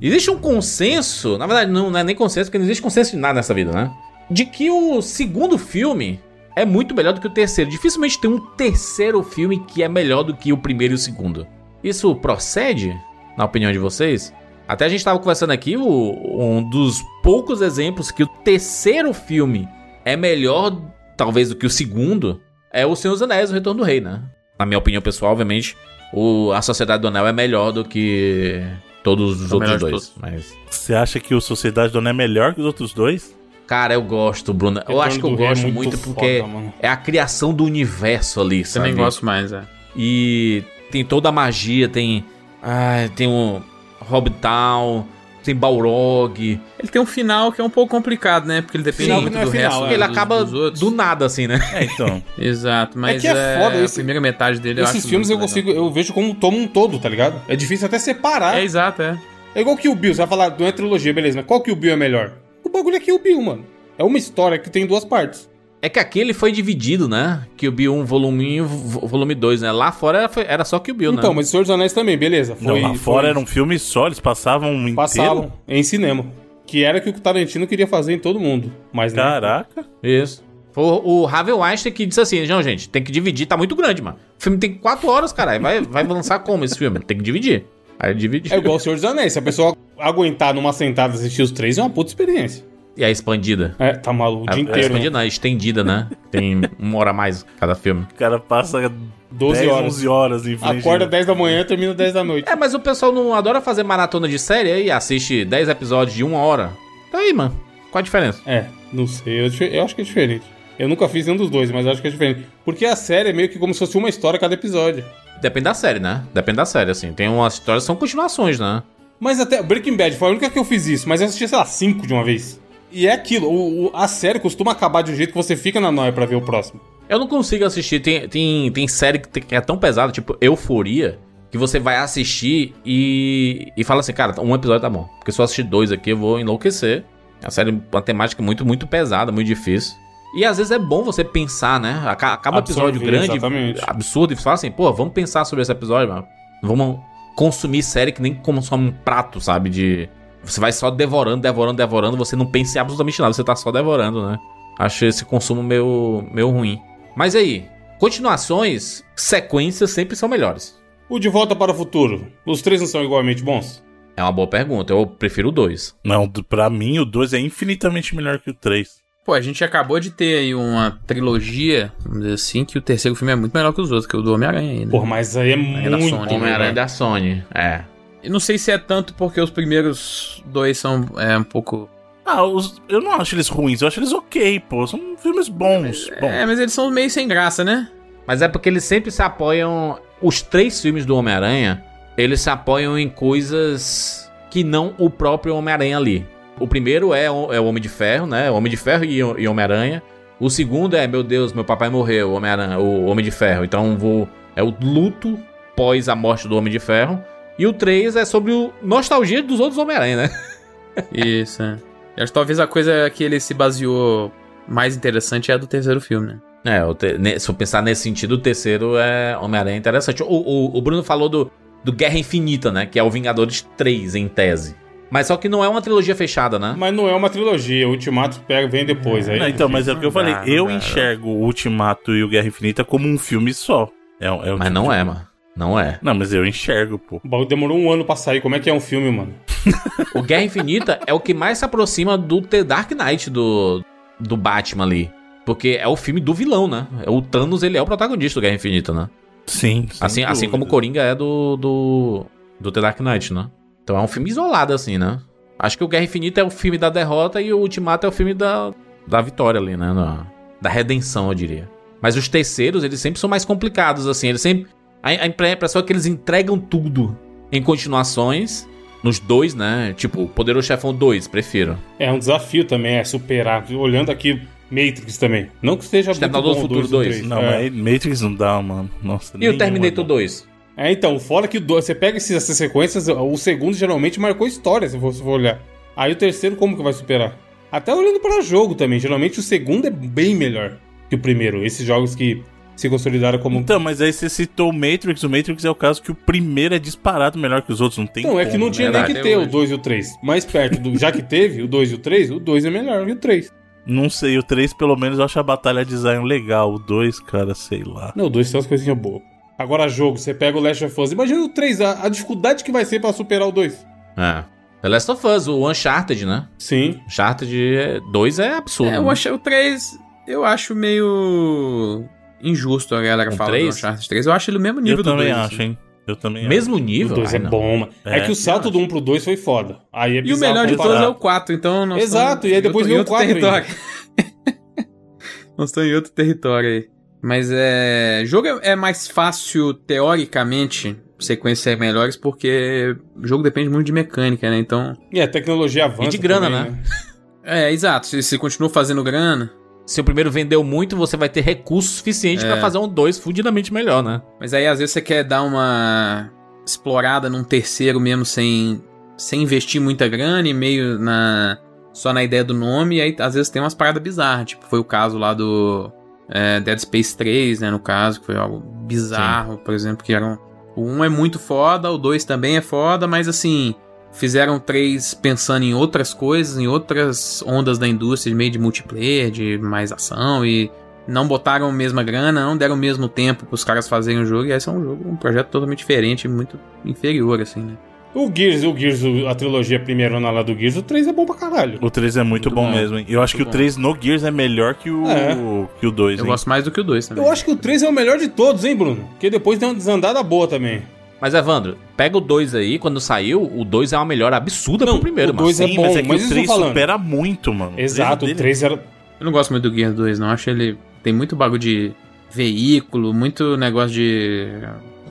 Existe um consenso, na verdade não, não é nem consenso, porque não existe consenso de nada nessa vida, né? De que o segundo filme é muito melhor do que o terceiro. Dificilmente tem um terceiro filme que é melhor do que o primeiro e o segundo. Isso procede, na opinião de vocês? Até a gente estava conversando aqui, o, um dos poucos exemplos que o terceiro filme é melhor, talvez, do que o segundo, é o Senhor dos Anéis, o Retorno do Rei, né? Na minha opinião pessoal, obviamente, o, a Sociedade do Anel é melhor do que todos os é outros dois. Mas... Você acha que o Sociedade do Anel é melhor que os outros dois? Cara, eu gosto, Bruno. Eu acho que eu gosto é muito, muito porque foda, é a criação do universo ali, sabe? Também gosto mais, é. E tem toda a magia, tem. Ah, tem o Hobbitown, tem Balrog. Ele tem um final que é um pouco complicado, né? Porque ele depende muito é do final, resto. É. Ele acaba do nada, assim, né? É, então. Exato, mas é, que é, é foda esse, a primeira metade dele. Esses filmes eu legal. consigo, eu vejo como tomo um todo, tá ligado? É difícil até separar. É exato, é. É igual que o Bill, você vai falar de uma trilogia, beleza, mas qual que o Bill é melhor? O bagulho é que o Bill, mano. É uma história que tem duas partes. É que aqui ele foi dividido, né? Que o Bill 1, volume 1 volume 2, né? Lá fora era, era só que o Bill, né? Então, mas o Senhor dos Anéis também, beleza. Foi, Não, lá fora foi... era um filme só, eles passavam um Passavam inteiro? em cinema. Que era o que o Tarantino queria fazer em todo mundo. Mas Caraca. Isso. Foi o Harvey Weinstein que disse assim: não, gente, tem que dividir, tá muito grande, mano. O filme tem 4 horas, caralho. Vai, vai lançar como esse filme? Tem que dividir. Aí dividir. É igual o Senhor dos Anéis. Se a pessoa aguentar numa sentada assistir os três, é uma puta experiência. E a expandida? É, tá maluco, o a, dia inteiro. A expandida não, a estendida, né? Tem uma hora a mais cada filme. O cara passa 12 10, horas. 11 horas em Acorda 10 da manhã, termina 10 da noite. É, mas o pessoal não adora fazer maratona de série aí, assiste 10 episódios de uma hora. Tá aí, mano. Qual a diferença? É, não sei. Eu, eu acho que é diferente. Eu nunca fiz nenhum dos dois, mas acho que é diferente. Porque a série é meio que como se fosse uma história cada episódio. Depende da série, né? Depende da série, assim. Tem umas histórias que são continuações, né? Mas até Breaking Bad foi a única que eu fiz isso, mas eu assisti, sei lá, cinco de uma vez. E é aquilo, o, o, a série costuma acabar de um jeito que você fica na noia pra ver o próximo. Eu não consigo assistir, tem, tem, tem série que é tão pesada, tipo Euforia, que você vai assistir e, e fala assim, cara, um episódio tá bom. Porque se eu assistir dois aqui, eu vou enlouquecer. É uma série, uma temática muito, muito pesada, muito difícil. E às vezes é bom você pensar, né? Acaba um episódio grande, exatamente. absurdo, e fala assim, pô, vamos pensar sobre esse episódio, mano. Vamos consumir série que nem consome um prato, sabe? De, você vai só devorando, devorando, devorando, você não pensa em absolutamente nada, você tá só devorando, né? Acho esse consumo meio, meio ruim. Mas aí, continuações, sequências sempre são melhores. O De Volta para o Futuro, os três não são igualmente bons? É uma boa pergunta, eu prefiro o 2. Não, pra mim o 2 é infinitamente melhor que o 3. Pô, a gente acabou de ter aí uma trilogia, vamos dizer assim, que o terceiro filme é muito melhor que os outros, que o do Homem-Aranha aí, né? Pô, mas aí é, é muito... Homem-Aranha da Sony, é. Eu não sei se é tanto porque os primeiros dois são é, um pouco. Ah, os, eu não acho eles ruins, eu acho eles ok, pô. São filmes bons. É, é, mas eles são meio sem graça, né? Mas é porque eles sempre se apoiam. Os três filmes do Homem-Aranha, eles se apoiam em coisas que não o próprio Homem-Aranha ali. O primeiro é, é o Homem de Ferro, né? O Homem de Ferro e, e Homem-Aranha. O segundo é, meu Deus, meu papai morreu, Homem o Homem de Ferro. Então vou. É o luto pós a morte do Homem de Ferro. E o 3 é sobre o nostalgia dos outros Homem-Aranha, né? Isso, é. Eu acho que talvez a coisa que ele se baseou mais interessante é a do terceiro filme, né? É, te, se eu pensar nesse sentido, o terceiro é Homem-Aranha interessante. O, o, o, Bruno falou do, do Guerra Infinita, né? Que é o Vingadores 3, em tese. Mas só que não é uma trilogia fechada, né? Mas não é uma trilogia, o Ultimato pega, vem depois. É, aí não, então, mas é o que eu falei. eu enxergo o Ultimato e o Guerra Infinita como um filme só. É, é mas tipo não é, mano. Não é. Não, mas eu enxergo, pô. O bagulho demorou um ano pra sair. Como é que é um filme, mano? o Guerra Infinita é o que mais se aproxima do The Dark Knight do, do Batman ali. Porque é o filme do vilão, né? O Thanos, ele é o protagonista do Guerra Infinita, né? Sim. Assim, assim como o Coringa é do, do, do The Dark Knight, né? Então é um filme isolado, assim, né? Acho que o Guerra Infinita é o filme da derrota e o Ultimato é o filme da, da vitória ali, né? Da, da redenção, eu diria. Mas os terceiros, eles sempre são mais complicados, assim. Eles sempre a, a impressão é que eles entregam tudo em continuações. Nos dois, né? Tipo, Poderoso Chefão 2, prefiro. É um desafio também, é superar. Olhando aqui, Matrix também. Não que esteja Exterminador do Futuro 2. Não, é. Matrix não dá, mano. Nossa, E o Terminator 2? É, então, fora que você pega essas sequências, o segundo geralmente marcou história, se você for olhar. Aí o terceiro, como que vai superar? Até olhando para jogo também, geralmente o segundo é bem melhor que o primeiro. Esses jogos que se consolidaram como. Então, mas aí você citou o Matrix. O Matrix é o caso que o primeiro é disparado melhor que os outros. Não tem Não, é que como, não tinha né? nem que ter o hoje. 2 e o 3. Mais perto do. Já que teve o 2 e o 3, o 2 é melhor que o 3. Não sei, o 3 pelo menos eu acho a batalha design legal. O 2, cara, sei lá. Não, o 2 tem umas coisinhas boas. Agora, jogo, você pega o Last of Us. Imagina o 3, a, a dificuldade que vai ser pra superar o 2. É. The Last of Us, o Uncharted, né? Sim. Uncharted 2 é absurdo. É, eu né? o 3. Eu acho meio. Injusto a galera Um falar três? do Uncharted 3. Eu acho ele o mesmo nível eu do também 2. acho, assim. hein? Eu também Mesmo O nível? 2 Ai, é não. bom, mano. É, É, que o salto do 1 pro 2 foi foda. Aí é E o melhor de todos é o 4, então nós Exato, e aí depois veio o outro 4 território. nós estamos em outro território aí. Mas é. Jogo é é mais fácil, teoricamente, sequências melhores, porque o jogo depende muito de mecânica, né? Então. E a tecnologia avança. E de grana, também, né? É, exato. Se você continua fazendo grana. Se o primeiro vendeu muito, você vai ter recurso suficiente pra fazer um 2 fudidamente melhor, né? Mas aí às vezes você quer dar uma explorada num terceiro mesmo sem, sem investir muita grana e meio na só na ideia do nome, e aí às vezes tem umas paradas bizarras, tipo foi o caso lá do é, Dead Space 3, né, no caso, que foi algo bizarro, por exemplo, que era um, o 1 é muito foda, o 2 também é foda, mas assim, fizeram 3 pensando em outras coisas, em outras ondas da indústria, de meio de multiplayer, de mais ação e não botaram a mesma grana, não deram o mesmo tempo pros caras fazerem o jogo, e esse é um jogo, um projeto totalmente diferente, muito inferior, assim, né? O Gears, o Gears, a trilogia primeirona lá do Gears, o 3 é bom pra caralho. O 3 é muito, Muito bom, bom. mesmo, hein? Eu acho Muito que o 3 no Gears é melhor que o, É. que o 2, Eu hein? gosto mais do que o 2 também. Eu acho que o 3 é o melhor de todos, hein, Bruno? Porque depois deu uma desandada boa também. Mas, Evandro, pega o 2 aí, quando saiu, o 2 é uma melhor absurda Não, pro primeiro, o mano. dois é Sim, bom, mas é que mas o isso eu 3 tô falando. supera muito, mano. Exato, o dele- 3 era. Eu não gosto muito do Gears 2, não. Acho ele. Tem muito bagulho de veículo, muito negócio de.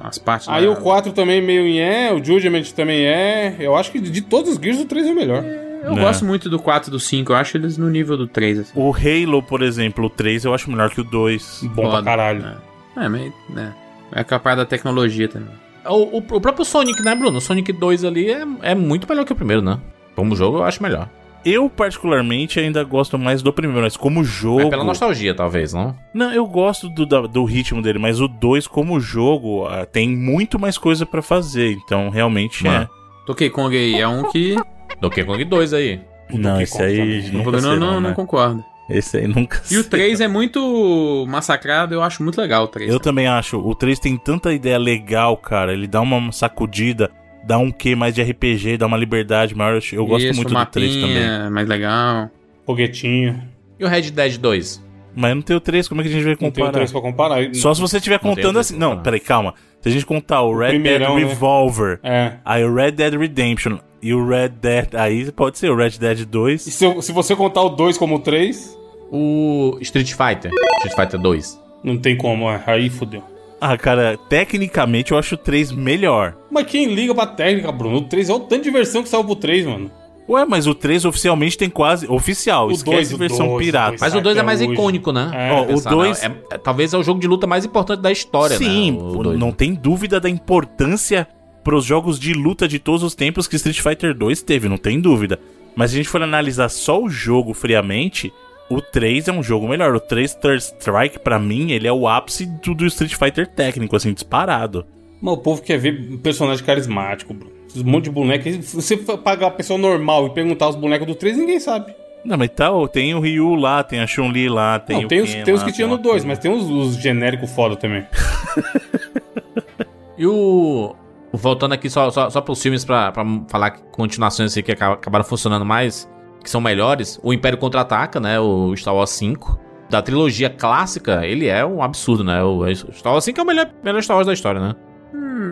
As partes. Aí lá- o 4 também meio em é, o Judgment também é. Eu acho que de todos os Gears, o 3 é o melhor. Eu Né. gosto muito do 4 e do 5. Eu acho eles no nível do 3, assim. O Halo, por exemplo, o 3 eu acho melhor que o 2. Bom pra caralho. É, é mas. É, é capaz da tecnologia também. O, o- o próprio Sonic, né, Bruno? O Sonic 2 ali é, é muito melhor que o primeiro, né? Como jogo, eu acho melhor. Eu, particularmente, ainda gosto mais do primeiro, mas como jogo. É pela nostalgia, talvez, não? Não, eu gosto do, da- do ritmo dele, mas o 2, como jogo, ah, tem muito mais coisa pra fazer. Então, realmente Mano. é. Donkey Kong aí é um que. Donkey Kong 2 aí. Não, Donkey esse Kong aí nunca não, será, não, não né? concordo. Esse aí nunca E o será. 3 é muito massacrado, eu acho muito legal o 3. Eu também acho. O 3 tem tanta ideia legal, cara. Ele dá uma sacudida, dá um quê mais de RPG, dá uma liberdade maior. Eu- gosto Isso, muito do 3 também. mapinha, mais legal. Foguetinho. E o Red Dead 2? Mas não tem o 3, como é que a gente vai Não tem o comparar? 3 pra comparar. Só se você estiver o contando assim. Não, comparar. peraí, calma. Se a gente contar o Red primeirão, Dead né? Revolver, É. aí o Red Dead Redemption e o Red Dead. Aí pode ser o Red Dead E 2. se, eu- se você contar o 2 como o 3, O Street Fighter. Street Fighter 2. não tem como, é. Aí fodeu. Ah, cara, tecnicamente eu acho o 3 melhor. Mas quem liga pra técnica, Bruno? O 3 é o tanto de versão que saiu pro 3, mano. Ué, mas o 3 oficialmente tem quase. Oficial, O esquece dois, o versão dois, pirata. dois. Mas o 2 é mais hoje. icônico, né? É. Ó, o Pensar, 2. né? É- é- talvez é o jogo de luta mais importante da história, Sim, né? Dois. não tem dúvida da importância pros jogos de luta de todos os tempos que Street Fighter 2 teve, não tem dúvida. Mas se a gente for analisar só o jogo friamente, o 3 é um jogo melhor. O 3 Third Strike, pra mim, ele é o ápice do, do Street Fighter técnico, assim, disparado. Mas o povo quer ver um personagem carismático. Esses monte de boneco. Se você pagar uma pessoa normal e perguntar os bonecos do 3, ninguém sabe. Não, mas tá, tem o Ryu lá, tem a Chun-Li lá, tem não, o tem os, Ken tem os lá, que tinha no o 2, Akuma. mas tem os, os genéricos foda também. E o. Voltando aqui só, só, só pros filmes pra, pra falar que continuações assim que aca- acabaram funcionando mais, que são melhores. O Império Contra-Ataca, né? O Star Wars 5. Da trilogia clássica, ele é um absurdo, né? O Star Wars 5 é o melhor, melhor Star Wars da história, né?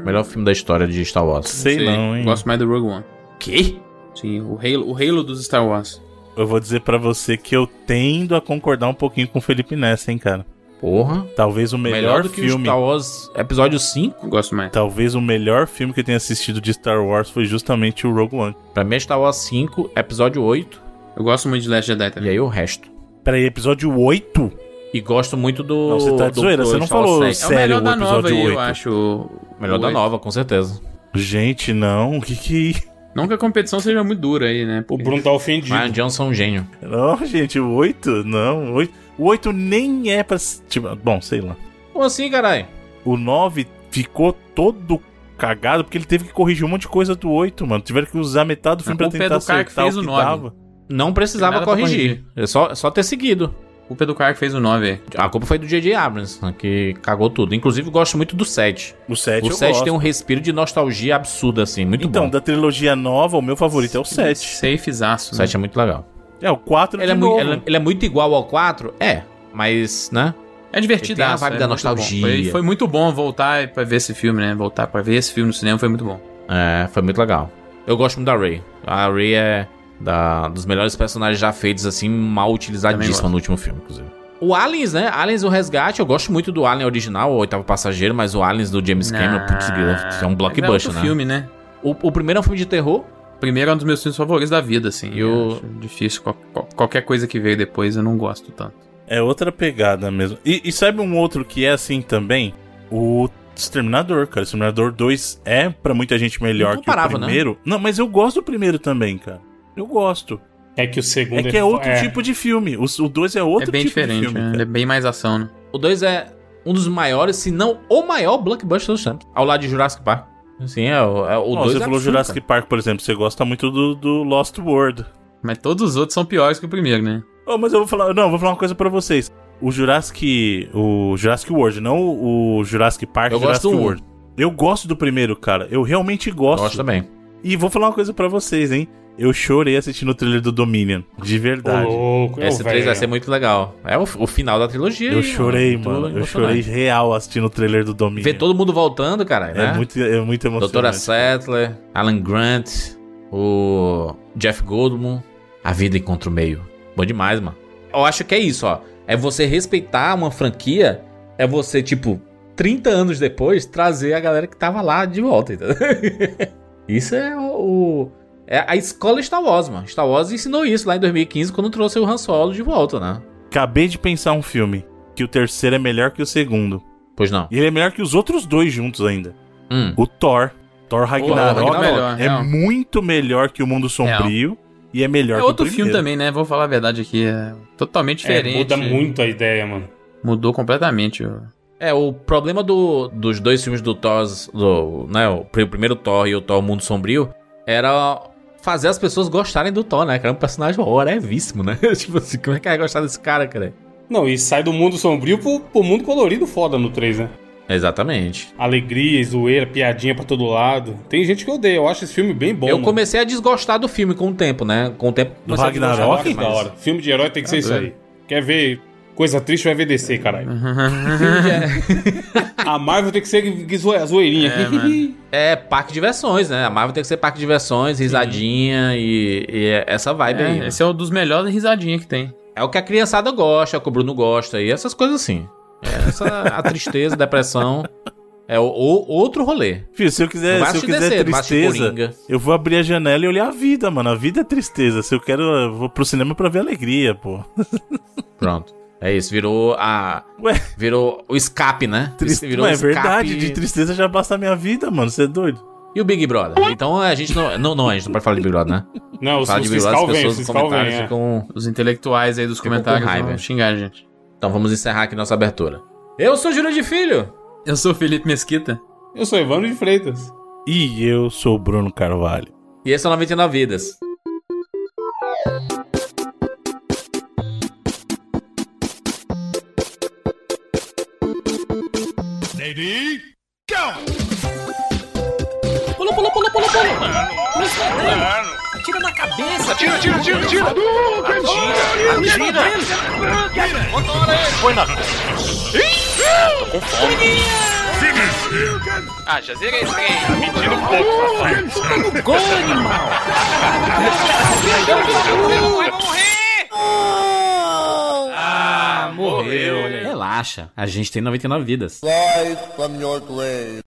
Melhor filme da história de Star Wars. Sei não, hein. Gosto mais do Rogue One. Que? Sim, o Halo, o Halo dos Star Wars. Eu vou dizer pra você que eu tendo a concordar um pouquinho com o Felipe Nessa, hein, cara. Porra. Talvez o Melhor, melhor, do que o filme. Star Wars Episódio 5. Gosto mais. Talvez o melhor filme que eu tenha assistido de Star Wars foi justamente o Rogue One. Pra mim é Star Wars 5, Episódio 8. Eu gosto muito de Last Jedi E também. aí o resto. Peraí, episódio 8? E gosto muito do. Não, você tá de do- zoeira, você não falou 7. É o sério, melhor o da nova episódio eu 8. acho. Melhor o da oito. nova, com certeza. Gente, não, o que que... Não que a competição seja muito dura aí, né? O Porque- Bruno tá ofendido. Ryan Johnson é um gênio. Não, gente, o 8? Não, o 8, o 8 nem é pra... Tipo, bom, sei lá. Como assim, caralho? O 9 ficou todo cagado porque ele teve que corrigir um monte de coisa do 8, mano. Tiveram que usar metade do filme pra é tentar do cara que acertar fez o o que 9. dava. Não precisava pra corrigir. É só, só ter seguido. Culpa é do cara que fez o 9 aí. A culpa foi do J.J. Abrams, que cagou tudo. Inclusive, gosto muito do 7. O 7 O eu 7 gosto. tem um respiro de nostalgia absurda, assim. Muito Então, bom. da trilogia nova, o meu favorito é o 7. Safezaço. O Né? 7 é muito legal. É, o 4 Ele de é, muito, novo. ele, é- ele é muito igual ao 4? É. Mas, né? É divertido. Tem a vibe da nostalgia. Foi, foi muito bom voltar pra ver esse filme, né? Voltar pra ver esse filme no cinema foi muito bom. É, foi muito legal. Eu gosto muito da Ray. A Ray é da, dos melhores personagens já feitos, assim, mal utilizadíssima no último filme, inclusive. O Aliens, né? Aliens o Resgate, eu gosto muito do Alien original, o Oitavo Passageiro, mas o Aliens do James Cameron, putz, é um blockbuster, é né? outro filme, né? O, o primeiro é um filme de terror. O primeiro é um dos meus filmes favoritos da vida, assim. E Eu o- acho difícil. qual- qual- qualquer coisa que veio depois eu não gosto tanto. É outra pegada mesmo. E, e sabe um outro que é assim também? O Exterminador, cara. Exterminador 2 é pra muita gente melhor que o né? primeiro. Não, mas eu gosto do primeiro também, cara. Eu gosto. É que o segundo É que é outro é. tipo de filme. O, o 2 é outro é bem tipo diferente, de filme. né? é bem mais ação, né? O 2 é um dos maiores, se não o maior blockbuster dos tempos. Ao lado de Jurassic Park. Assim, é, o- é, o Ó, 2 você é falou Jurassic Park, por exemplo. Você gosta muito do, do Lost World. Mas todos os outros são piores que o primeiro, né? Oh, mas eu vou falar. Não, eu vou falar uma coisa pra vocês. O Jurassic. O Jurassic World, não o Jurassic Park, Eu Jurassic gosto do um. World. Eu gosto do primeiro, cara. Eu realmente gosto. Gosto também. E vou falar uma coisa pra vocês, hein? Eu chorei assistindo o trailer do Dominion. De verdade. louco, Esse ô, 3 vai ser muito legal. É o, o final da trilogia. eu chorei, muito mano. Eu emocionante. chorei real assistindo o trailer do Dominion. Ver todo mundo voltando, cara. É, né? muito, é muito emocionante. Doutora Settler, Alan Grant, o Jeff Goldblum. A vida encontra o meio. Bom demais, mano. Eu acho que é isso, ó. É você respeitar uma franquia. É você, tipo, 30 anos depois, trazer a galera que tava lá de volta, entendeu? isso é o. é a escola Star Wars, mano. Star Wars ensinou isso lá em 2015 quando trouxe o Han Solo de volta, né? Acabei de pensar um filme. Que o terceiro é melhor que o segundo. Pois não. E ele é melhor que os outros dois juntos ainda. Hum. O Thor. Thor Ragnarok Ragnarok melhor, é real. muito melhor que o Mundo Sombrio. E é melhor É que o outro filme também, né? Vou falar a verdade aqui. É totalmente É, diferente. muda muito a ideia, mano. Mudou completamente. É, o problema do- dos dois filmes do Thor, do, né, o pr- primeiro Thor e o Thor Mundo Sombrio, era fazer as pessoas gostarem do Thor, né? Que era um personagem horevíssimo, né? tipo assim, como é que vai gostar desse cara, cara? Não, e sai do mundo sombrio pro, pro mundo colorido foda no 3, né? Exatamente. Alegria, zoeira, piadinha pra todo lado. Tem gente que odeia, eu acho esse filme bem bom. eu mano. comecei a desgostar do filme com o tempo, né? Com o tempo... Do Ragnarok? da mas- hora. Filme de herói tem que ser isso aí. Quer ver coisa triste, vai ver DC, caralho. A Marvel tem que ser zoe- zoeirinha. É. É, parque de diversões, né? A Marvel tem que ser parque de diversões, risadinha e, e é essa vibe aí. É, esse é um dos melhores risadinha que tem. É o que a criançada gosta, é o que o Bruno gosta e essas coisas assim. É essa a tristeza, a depressão. É o, o- outro rolê. Filho, se eu quiser, se eu quiser assistir tristeza, Coringa. eu vou abrir a janela e olhar a vida, mano. A vida é tristeza. Se eu quero, eu vou pro cinema pra ver alegria, pô. Pronto. É isso, virou a. Ué, Virou o escape, né? triste, Virou não, o é escape. verdade. De tristeza já basta a minha vida, mano. Você é doido? E o Big Brother? Então a gente não. Não, não, a gente não pode falar de Big Brother, né? Não, os, Falar os de Big Brother, fiscal as vem, pessoas nos vem. comentários É. ficam. Os intelectuais aí dos comentários com vão xingar a gente. Então vamos encerrar aqui nossa abertura. Eu sou Júlio de Filho. Eu sou o Felipe Mesquita. Eu sou Evandro de Freitas. E eu sou o Bruno Carvalho. E esse é o 99 Vidas. Pula, pula, pula, pula, pula. Atira na cabeça. Atira, atira, atira, atira. Atira, atira. Põe na... Tô com fome. Ah, já zerei esse trem. Tá mentindo um pouco, papai. Gol, animal. Vai morrer. Ah, morreu. Relaxa, a gente tem 99 vidas. Rise from your grave.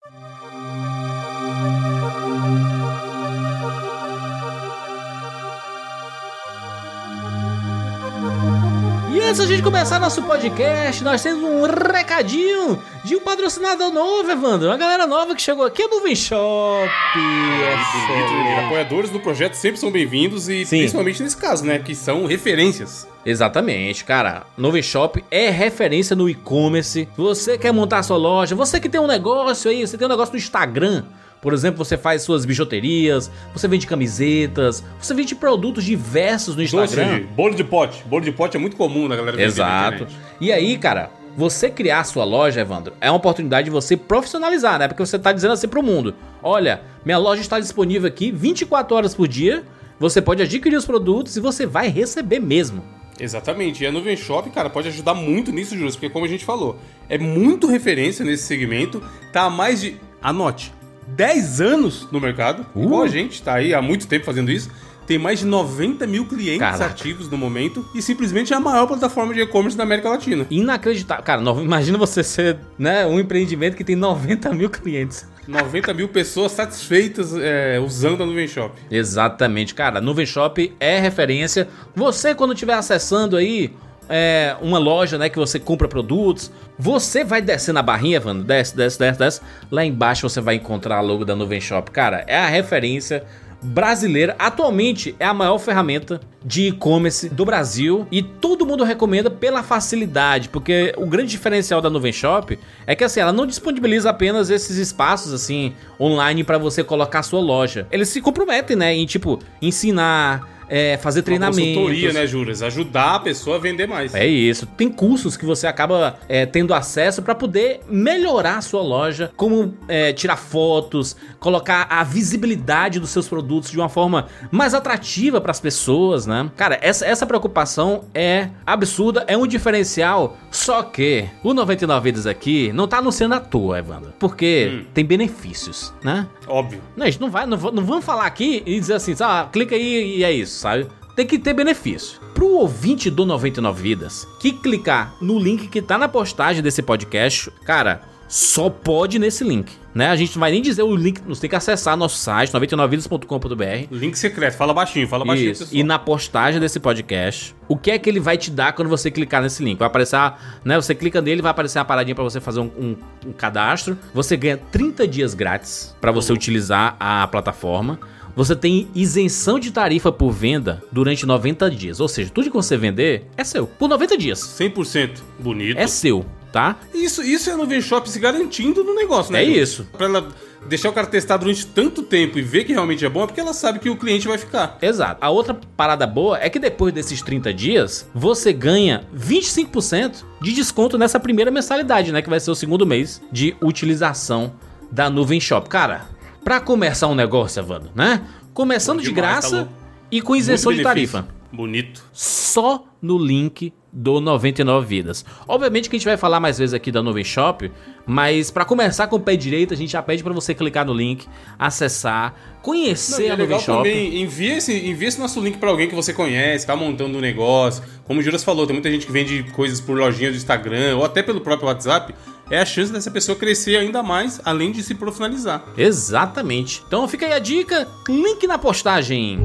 Antes da gente começar nosso podcast, nós temos um recadinho de um patrocinador novo, Evandro. Uma galera nova que chegou aqui, a Nuvem Shop. E apoiadores do projeto sempre são bem-vindos e Sim. principalmente nesse caso, né? Que são referências. Exatamente, cara. Nuvem Shop é referência no e-commerce. Você quer montar sua loja, você que tem um negócio aí, você tem um negócio no Instagram. Por exemplo, você faz suas bijuterias, você vende camisetas, você vende produtos diversos no Doce, Instagram. bolo de pote. Bolo de pote é muito comum na galera Exato. E aí, cara, você criar sua loja, Evandro, é uma oportunidade de você profissionalizar, né? Porque você tá dizendo assim pro mundo: olha, minha loja está disponível aqui 24 horas por dia. Você pode adquirir os produtos e você vai receber mesmo. Exatamente. E a Nuvem Shop, cara, pode ajudar muito nisso, Júlio, porque como a gente falou, é muito referência nesse segmento, tá há mais de, anote, 10 anos no mercado, Uh. igual a gente, tá aí há muito tempo fazendo isso, tem mais de 90 mil clientes Caraca. ativos no momento e simplesmente é a maior plataforma de e-commerce da América Latina. Inacreditável. Cara, no- imagina você ser né, um empreendimento que tem 90 mil clientes. 90 mil pessoas satisfeitas é, usando a Nuvem Shop. Exatamente, cara. Nuvem Shop é referência. Você, quando estiver acessando aí é, uma loja, né, que você compra produtos, você vai descer na barrinha, Evandro, desce, desce, desce, desce. Lá embaixo você vai encontrar a logo da Nuvem Shop. Cara, é a referência brasileira. Atualmente é a maior ferramenta de e-commerce do Brasil e todo mundo recomenda pela facilidade, porque o grande diferencial da Nuvem Shop é que assim, ela não disponibiliza apenas esses espaços assim online para você colocar sua loja. Eles se comprometem, né, em tipo ensinar, é, fazer Uma treinamentos. consultoria, né, Juras? Ajudar a pessoa a vender mais. É isso. Tem cursos que você acaba é, tendo acesso para poder melhorar a sua loja, como é, tirar fotos, colocar a visibilidade dos seus produtos de uma forma mais atrativa para as pessoas, né? Cara, essa, essa preocupação é absurda, é um diferencial. Só que o 99 Vidas aqui não tá anunciando à toa, Evandro, porque tem benefícios, né? Óbvio. Não, a gente não vai, não, não vamos falar aqui e dizer assim, ah, clica aí e é isso, sabe? Tem que ter benefício. Pro ouvinte do 99 Vidas que clicar no link que tá na postagem desse podcast, cara, só pode nesse link, né? A gente não vai nem dizer o link, você tem que acessar nosso site 99vidas.com.br Link secreto. Fala baixinho, fala baixinho, isso. pessoal. E na postagem desse podcast, o que é que ele vai te dar quando você clicar nesse link? Vai aparecer, né? Você clica nele, vai aparecer uma paradinha pra você fazer um, um- um cadastro. Você ganha 30 dias grátis pra você utilizar a plataforma. Você tem isenção de tarifa por venda durante 90 dias. Ou seja, tudo que você vender é seu. Por 90 dias. 100% bonito. É seu, tá? Isso, isso é a Nuvem Shop se garantindo no negócio, né? É isso. Pra ela deixar o cara testar durante tanto tempo e ver que realmente é bom, é porque ela sabe que o cliente vai ficar. Exato. A outra parada boa é que depois desses 30 dias, você ganha 25% de desconto nessa primeira mensalidade, né? Que vai ser o segundo mês de utilização da Nuvem Shop. Cara, pra começar um negócio, Evandro, né? Começando Bom de demais, tá graça louco. e com isenção de tarifa. Bonito. Só no link do 99 Vidas. Obviamente que a gente vai falar mais vezes aqui da Nuvem Shop, mas pra começar com o pé direito, a gente já pede pra você clicar no link, acessar, Não, conhecer e é a Nuvem legal Shop. também, envia esse, envia esse nosso link pra alguém que você conhece, tá montando um negócio. Como o Juras falou, tem muita gente que vende coisas por lojinha do Instagram ou até pelo próprio WhatsApp. É a chance dessa pessoa crescer ainda mais, além de se profissionalizar. Exatamente. Então fica aí a dica, link na postagem.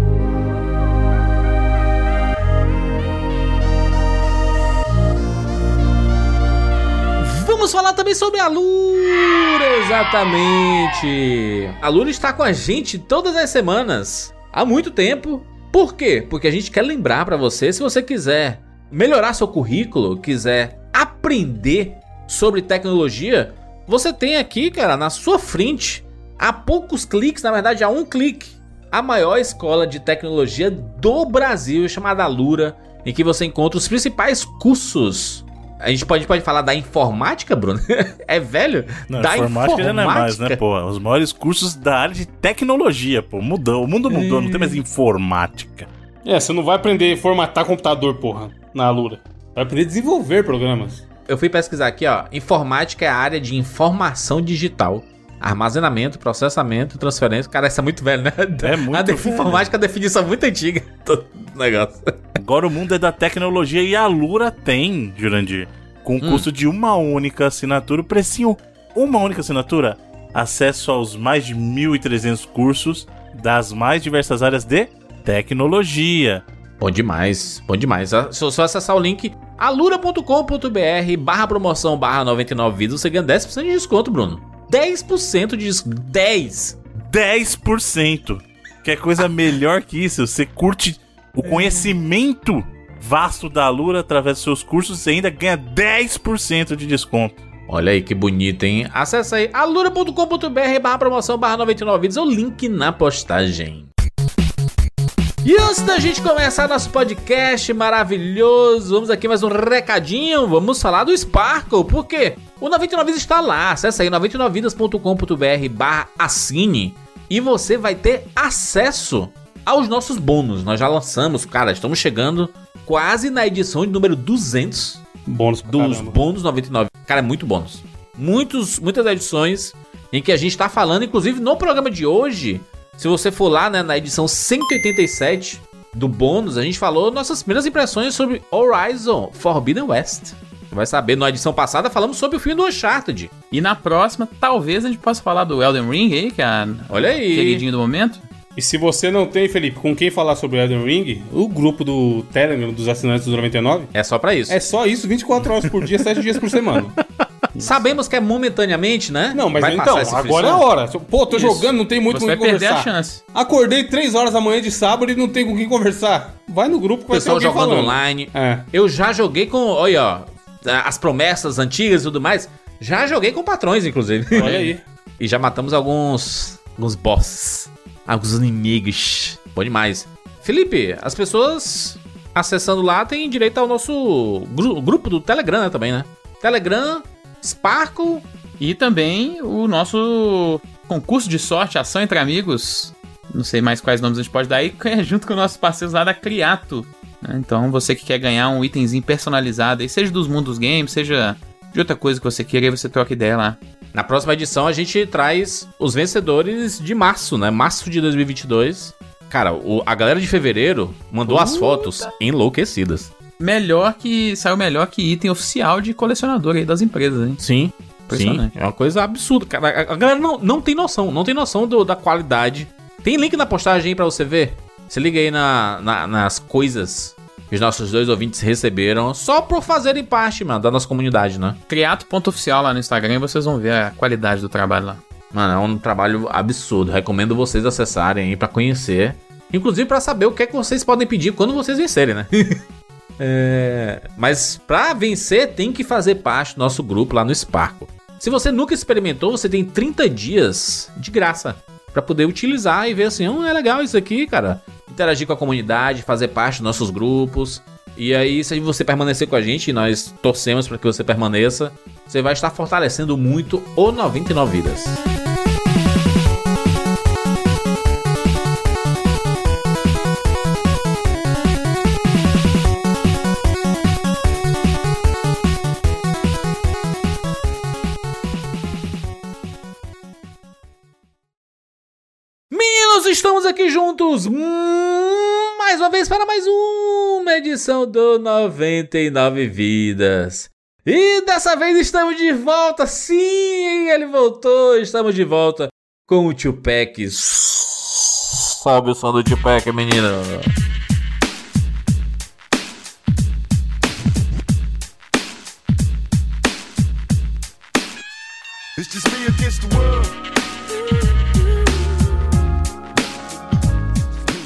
Vamos falar também sobre a Lura, exatamente. A Lura está com a gente todas as semanas, há muito tempo. Por quê? Porque a gente quer lembrar para você, se você quiser melhorar seu currículo, quiser aprender sobre tecnologia, você tem aqui, cara, na sua frente, a poucos cliques, na verdade, a um clique, a maior escola de tecnologia do Brasil, chamada Lura, em que você encontra os principais cursos. A gente pode, pode falar da informática, Bruno? é velho? Não, da informática já não é mais, né, pô? Os maiores cursos da área de tecnologia, pô. Mudou, o mundo mudou, não tem mais informática. É, você não vai aprender a formatar computador, porra, na Alura. Vai aprender a desenvolver programas. Eu fui pesquisar aqui, ó. Informática é a área de informação digital. Armazenamento, processamento, transferência. Cara, essa é muito velho, né? É muito a velho. Informática é uma definição muito antiga do negócio. Agora o mundo é da tecnologia e a Lura tem, Jurandir. Com um custo de uma única assinatura, o precinho, uma única assinatura, acesso aos mais de 1.300 cursos das mais diversas áreas de tecnologia. Bom demais, bom demais. Se você acessar o link alura.com.br barra promoção barra 99 vidas, você ganha 10% de desconto, Bruno. 10% de desconto. 10! 10%. Quer coisa melhor que isso? Você curte o conhecimento vasto da Alura através dos seus cursos e ainda ganha 10% de desconto. Olha aí que bonito, hein? Acesse aí alura.com.br barra promoção barra 99 vídeos, o link na postagem. E antes da gente começar nosso podcast maravilhoso, vamos aqui mais um recadinho. Vamos falar do Sparkle, porque o 99 Vidas está lá. Acesse aí 99vidas.com.br barra assine e você vai ter acesso aos nossos bônus. Nós já lançamos, cara, estamos chegando quase na edição de número 200 Bônus dos bônus 99. Cara, é muito bônus. Muitos, muitas edições em que a gente tá falando, inclusive no programa de hoje, se você for lá né, na edição 187 do bônus, a gente falou nossas primeiras impressões sobre Horizon Forbidden West. Você vai saber, na edição passada falamos sobre o filme do Uncharted. E na próxima, talvez a gente possa falar do Elden Ring aí, que é a Olha aí. queridinho do momento. E se você não tem, Felipe, com quem falar sobre o Elden Ring, o grupo do Telegram dos assinantes do 99 É só pra isso. é só isso, 24 horas por dia, 7 dias por semana. Sabemos que é momentaneamente, né? Não, mas Vai então, agora é a hora. Pô, tô Isso. jogando, não tem muito Você com vai quem perder conversar. a chance. Acordei 3 horas da manhã de sábado e não tem com quem conversar. Vai no grupo que vai ter pessoal alguém jogando falando. online. É. Eu já joguei com, olha, ó, as promessas antigas e tudo mais. Já joguei com patrões, inclusive. Olha aí. E já matamos alguns, alguns bosses, alguns inimigos. Bom demais. Felipe, as pessoas acessando lá têm direito ao nosso gru- grupo do Telegram né, também, né? Telegram, Sparkle. E também o nosso concurso de sorte, ação entre amigos. Não sei mais quais nomes a gente pode dar aí, é junto com nossos parceiros lá da Criato. né? Então, você que quer ganhar um itemzinho personalizado, aí, seja dos mundos games, seja de outra coisa que você queira, aí você troca ideia lá. Na próxima edição a gente traz os vencedores de março, né? Março de 2022. Cara, o- a galera de fevereiro mandou as fotos enlouquecidas. Melhor que. Saiu melhor que item oficial de colecionador aí das empresas, hein? Sim. Sim, é uma coisa absurda, cara. A, galera não, não tem noção, não tem noção do- da qualidade. Tem link na postagem aí pra você ver. Se liga aí na, na- nas coisas que os nossos dois ouvintes receberam só por fazerem parte, mano, da nossa comunidade, né? Criato.oficial lá no Instagram e vocês vão ver a qualidade do trabalho lá. Mano, é um trabalho absurdo. Recomendo vocês acessarem aí pra conhecer. Inclusive pra saber o que é que vocês podem pedir quando vocês vencerem, né? É, Mas pra vencer tem que fazer parte do nosso grupo lá no Sparco. Se você nunca experimentou, você tem 30 dias de graça pra poder utilizar e ver assim, hum, é legal isso aqui, cara. Interagir com a comunidade, fazer parte dos nossos grupos. E aí, se você permanecer com a gente, nós torcemos para que você permaneça, você vai estar fortalecendo muito o 99 Vidas. Aqui juntos hum, mais uma vez para mais uma edição do 99 Vidas. E dessa vez estamos de volta, sim, ele voltou, estamos de volta com o Tupac. Sobe o som do Tupac, menino. It's just me against the world.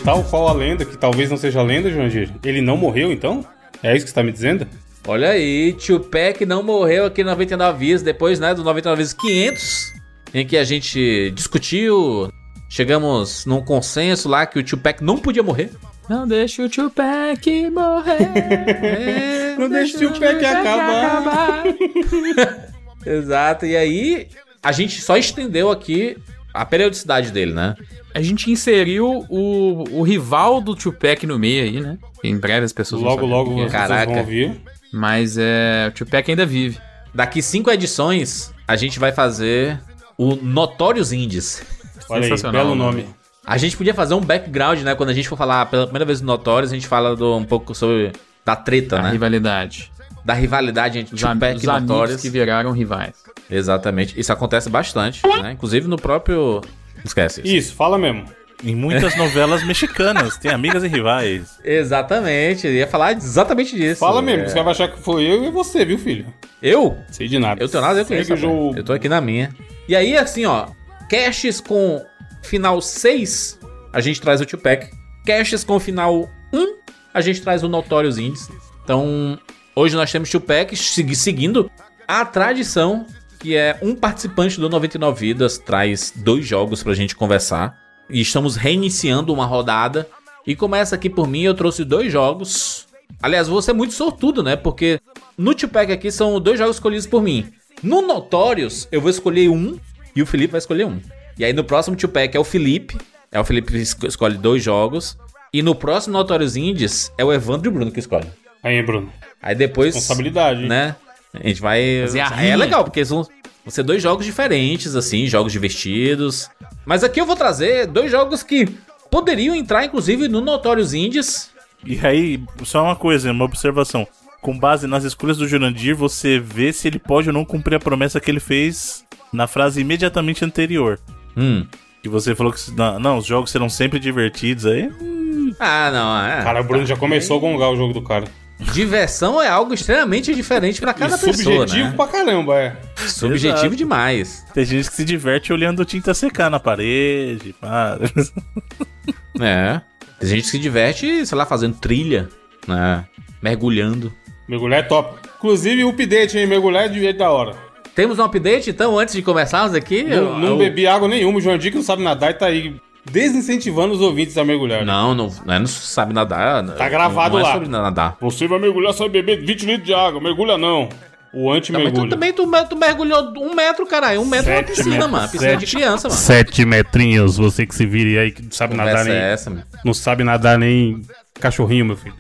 Tal qual a lenda, que talvez não seja lenda, Joandir. Ele não morreu, então? É isso que você tá me dizendo? Olha aí, Tupac não morreu aqui no 99 Vidas, depois né, do 99 Vidas 500, em que a gente discutiu, chegamos num consenso lá que o Tupac não podia morrer. Não deixa o Tupac morrer. É, Não deixa o Tupac acabar. Exato, e aí a gente só estendeu aqui a periodicidade dele, né? A gente inseriu o, o rival do Tupac no meio aí, né? Em breve as pessoas vão Logo, saber logo quem é. vocês Caraca. vão ouvir. Mas é, o Tupac ainda vive. Daqui cinco edições, a gente vai fazer o Notórios Indies. Olha aí, Sensacional belo o nome. nome. A gente podia fazer um background, né? Quando a gente for falar pela primeira vez do Notórios, a gente fala do, um pouco sobre da treta, A né? rivalidade. Da rivalidade entre Os, Tupac os e Notorious. que viraram rivais. Exatamente. Isso acontece bastante, né? Inclusive no próprio. Esquece isso. Isso, fala mesmo. Em muitas novelas mexicanas, tem amigas e rivais. Exatamente. Eu ia falar exatamente disso. Fala mesmo, É. você vai achar que foi eu e você, viu, filho? Eu? Sei de nada. Eu tenho nada a ver com isso. jogo. Eu tô aqui na minha. E aí, assim, ó. Caches com final 6, a gente traz o Tupac. Caches com final 1, a gente traz o Notorious Indies. Então, hoje nós temos Tupac segui- seguindo a tradição, que é um participante do 99 Vidas traz dois jogos pra gente conversar. E estamos reiniciando uma rodada. E começa aqui por mim, eu trouxe dois jogos. Aliás, vou ser muito sortudo, né? Porque no Tupac aqui são dois jogos escolhidos por mim. No Notorious, eu vou escolher um e o Felipe vai escolher um. E aí no próximo Tupac é o Felipe. É o Felipe que esco- escolhe dois jogos. E no próximo Notorious Indies é o Evandro e o Bruno que escolhe. Aí, Bruno. Aí depois. Responsabilidade, hein? A gente vai. Fazer a Aí é legal, porque são, vão ser dois jogos diferentes, assim, jogos divertidos. Mas aqui eu vou trazer dois jogos que poderiam entrar, inclusive, no Notorious Indies. E aí, só uma coisa, uma observação. Com base nas escolhas do Jurandir, você vê se ele pode ou não cumprir a promessa que ele fez na frase imediatamente anterior. Hum. Que você falou que não, não, os jogos serão sempre divertidos aí. Ah, não. É. Cara, o Bruno já começou a gongar o jogo do cara. Diversão é algo extremamente diferente pra cada e pessoa, subjetivo né? pra caramba, é. Subjetivo Exato. demais. Tem gente que se diverte olhando tinta secar na parede. pá. É. Tem gente que se diverte, sei lá, fazendo trilha, né? Mergulhando. Mergulhar é top. Inclusive, o update, hein? Mergulhar é de jeito da hora. Temos um update, então, antes de começarmos aqui? Não, Eu- não eu- bebi água nenhuma. O João Dick não sabe nadar e tá aí desincentivando os ouvintes a mergulhar. Não, não, não, é- não sabe nadar. Tá gravado não, não lá. É sobre nadar. Você vai mergulhar, só beber 20 litros de água. Mergulha não. O mas anti-mergulho. tu também tu, tu mergulhou um metro, caralho. Um metro é uma Sete piscina, metros, mano. Piscina de sete. criança, mano. Sete metrinhos, você que se vire aí. Não sabe nadar Conversa nem. é essa, mano. Não sabe nadar nem cachorrinho, meu filho.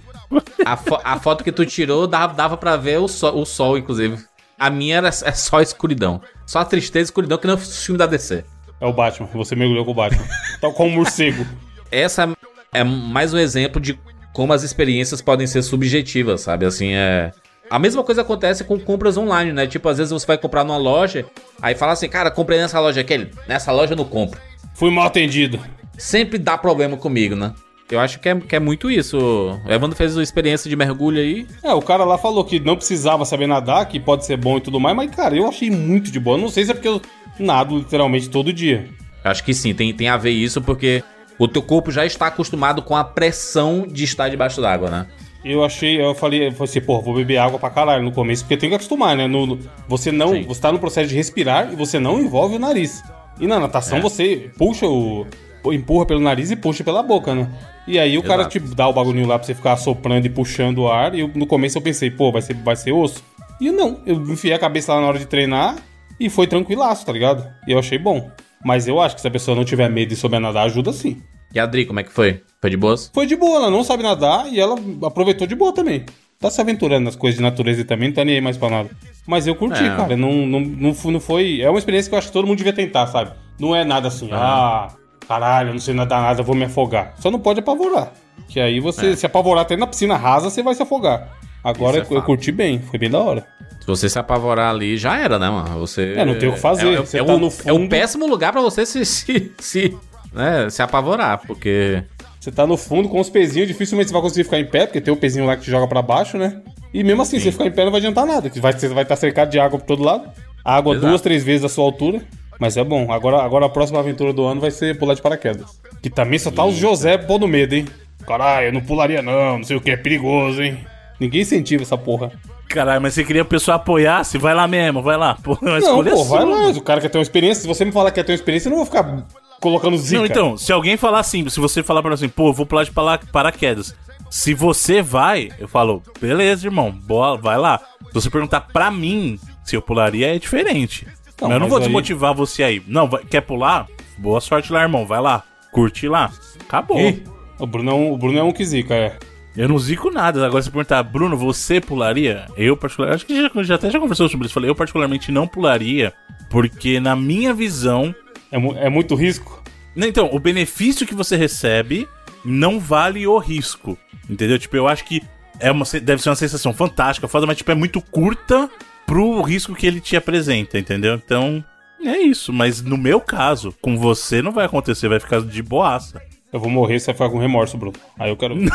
A, fo- a foto que tu tirou dava, dava pra ver o sol, o sol, inclusive. A minha era, é só escuridão. Só a tristeza e escuridão que não é o filme da DC. É o Batman. Você mergulhou com o Batman. Tal qual um morcego. Essa é mais um exemplo de como as experiências podem ser subjetivas, sabe? Assim, é. A mesma coisa acontece com compras online, né? Tipo, às vezes você vai comprar numa loja, aí fala assim, cara, comprei nessa loja aqui. Ele, Nessa loja eu não compro. Fui mal atendido. Sempre dá problema comigo, né? Eu acho que é, que é muito isso. O Evandro fez uma experiência de mergulho aí. É, o cara lá falou que não precisava saber nadar, que pode ser bom e tudo mais, mas, cara, eu achei muito de boa. Não sei se é porque eu nado literalmente todo dia. Acho que sim, tem, tem a ver isso, porque o teu corpo já está acostumado com a pressão de estar debaixo d'água, né? Eu achei, eu falei, eu falei assim, pô, vou beber água pra caralho no começo, porque tem que acostumar, né? No, no- você não, Sim. você tá no processo de respirar e você não envolve o nariz. E na natação É. você puxa o. empurra pelo nariz e puxa pela boca, né? E aí o cara Exato. te dá o bagulhinho lá pra você ficar soprando e puxando o ar. E eu- no começo eu pensei, pô, vai ser, vai ser osso. E não, eu enfiei a cabeça lá na hora de treinar e foi tranquilaço, tá ligado? E eu achei bom. Mas eu acho que se a pessoa não tiver medo de souber nadar, ajuda sim. E a Adri, como é que foi? Foi de boas? Foi de boa, ela não sabe nadar e ela aproveitou de boa também. Tá se aventurando nas coisas de natureza e também, não tá nem aí mais pra nada. Mas eu curti, É. cara. Não, não, não, não foi. É uma experiência que eu acho que todo mundo devia tentar, sabe? Não é nada assim, ah, caralho, eu não sei nadar nada, eu vou me afogar. Só não pode apavorar. Que aí você, É. se apavorar até na piscina rasa, você vai se afogar. Agora é eu fato. curti bem, foi bem da hora. Se você se apavorar ali, já era, né, mano? Você. É, não tem o que fazer, É, é- é tá o, no é fundo. o péssimo lugar pra você se, se, se, né, se apavorar, porque. Você tá no fundo com os pezinhos, dificilmente você vai conseguir ficar em pé, porque tem o pezinho lá que te joga pra baixo, né? E mesmo assim, você ficar em pé não vai adiantar nada, vai, você vai estar cercado de água por todo lado. Água Exato. duas, três vezes a sua altura. Mas é bom. Agora, agora a próxima aventura do ano vai ser pular de paraquedas. Que também só tá os José pondo medo, hein? Caralho, eu não pularia não, não sei o que, é perigoso, hein? Ninguém incentiva essa porra. Caralho, mas você queria a pessoa apoiasse? Vai lá mesmo, vai lá. Pô, Não, é pô, vai lá. O cara quer ter uma experiência. Se você me falar que quer ter uma experiência, eu não vou ficar colocando zica. Não, então, se alguém falar assim, se você falar pra mim assim, pô, eu vou pular de paraquedas. Se você vai, eu falo, beleza, irmão, boa, vai lá. Se você perguntar pra mim se eu pularia, é diferente. Mas eu não vou aí- desmotivar você aí. Não, vai- quer pular? Boa sorte lá, irmão, vai lá. Curte lá. Acabou. Ih, o Bruno é um, o Bruno é um que zica, é. Eu não zico nada. Agora, se perguntar, Bruno, você pularia? Eu, particularmente, acho que já, já até já conversou sobre isso. Falei, eu, particularmente, não pularia, porque, na minha visão, É, mu- é muito risco. Não, Então, o benefício que você recebe não vale o risco. Entendeu? Tipo, eu acho que é uma, deve ser uma sensação fantástica, foda, mas tipo, é muito curta pro risco que ele te apresenta, entendeu? Então, é isso. Mas no meu caso, com você não vai acontecer, vai ficar de boaça. Eu vou morrer, você vai ficar com remorso, Bruno. Aí eu quero.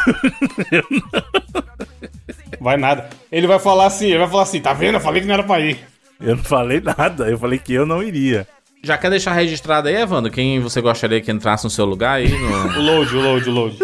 vai nada. Ele vai falar assim, ele vai falar assim, tá vendo? Eu falei que não era pra ir. Eu não falei nada, eu falei que eu não iria. Já quer deixar registrado aí, Evandro? Quem você gostaria que entrasse no seu lugar aí? No... O load, o load, o load.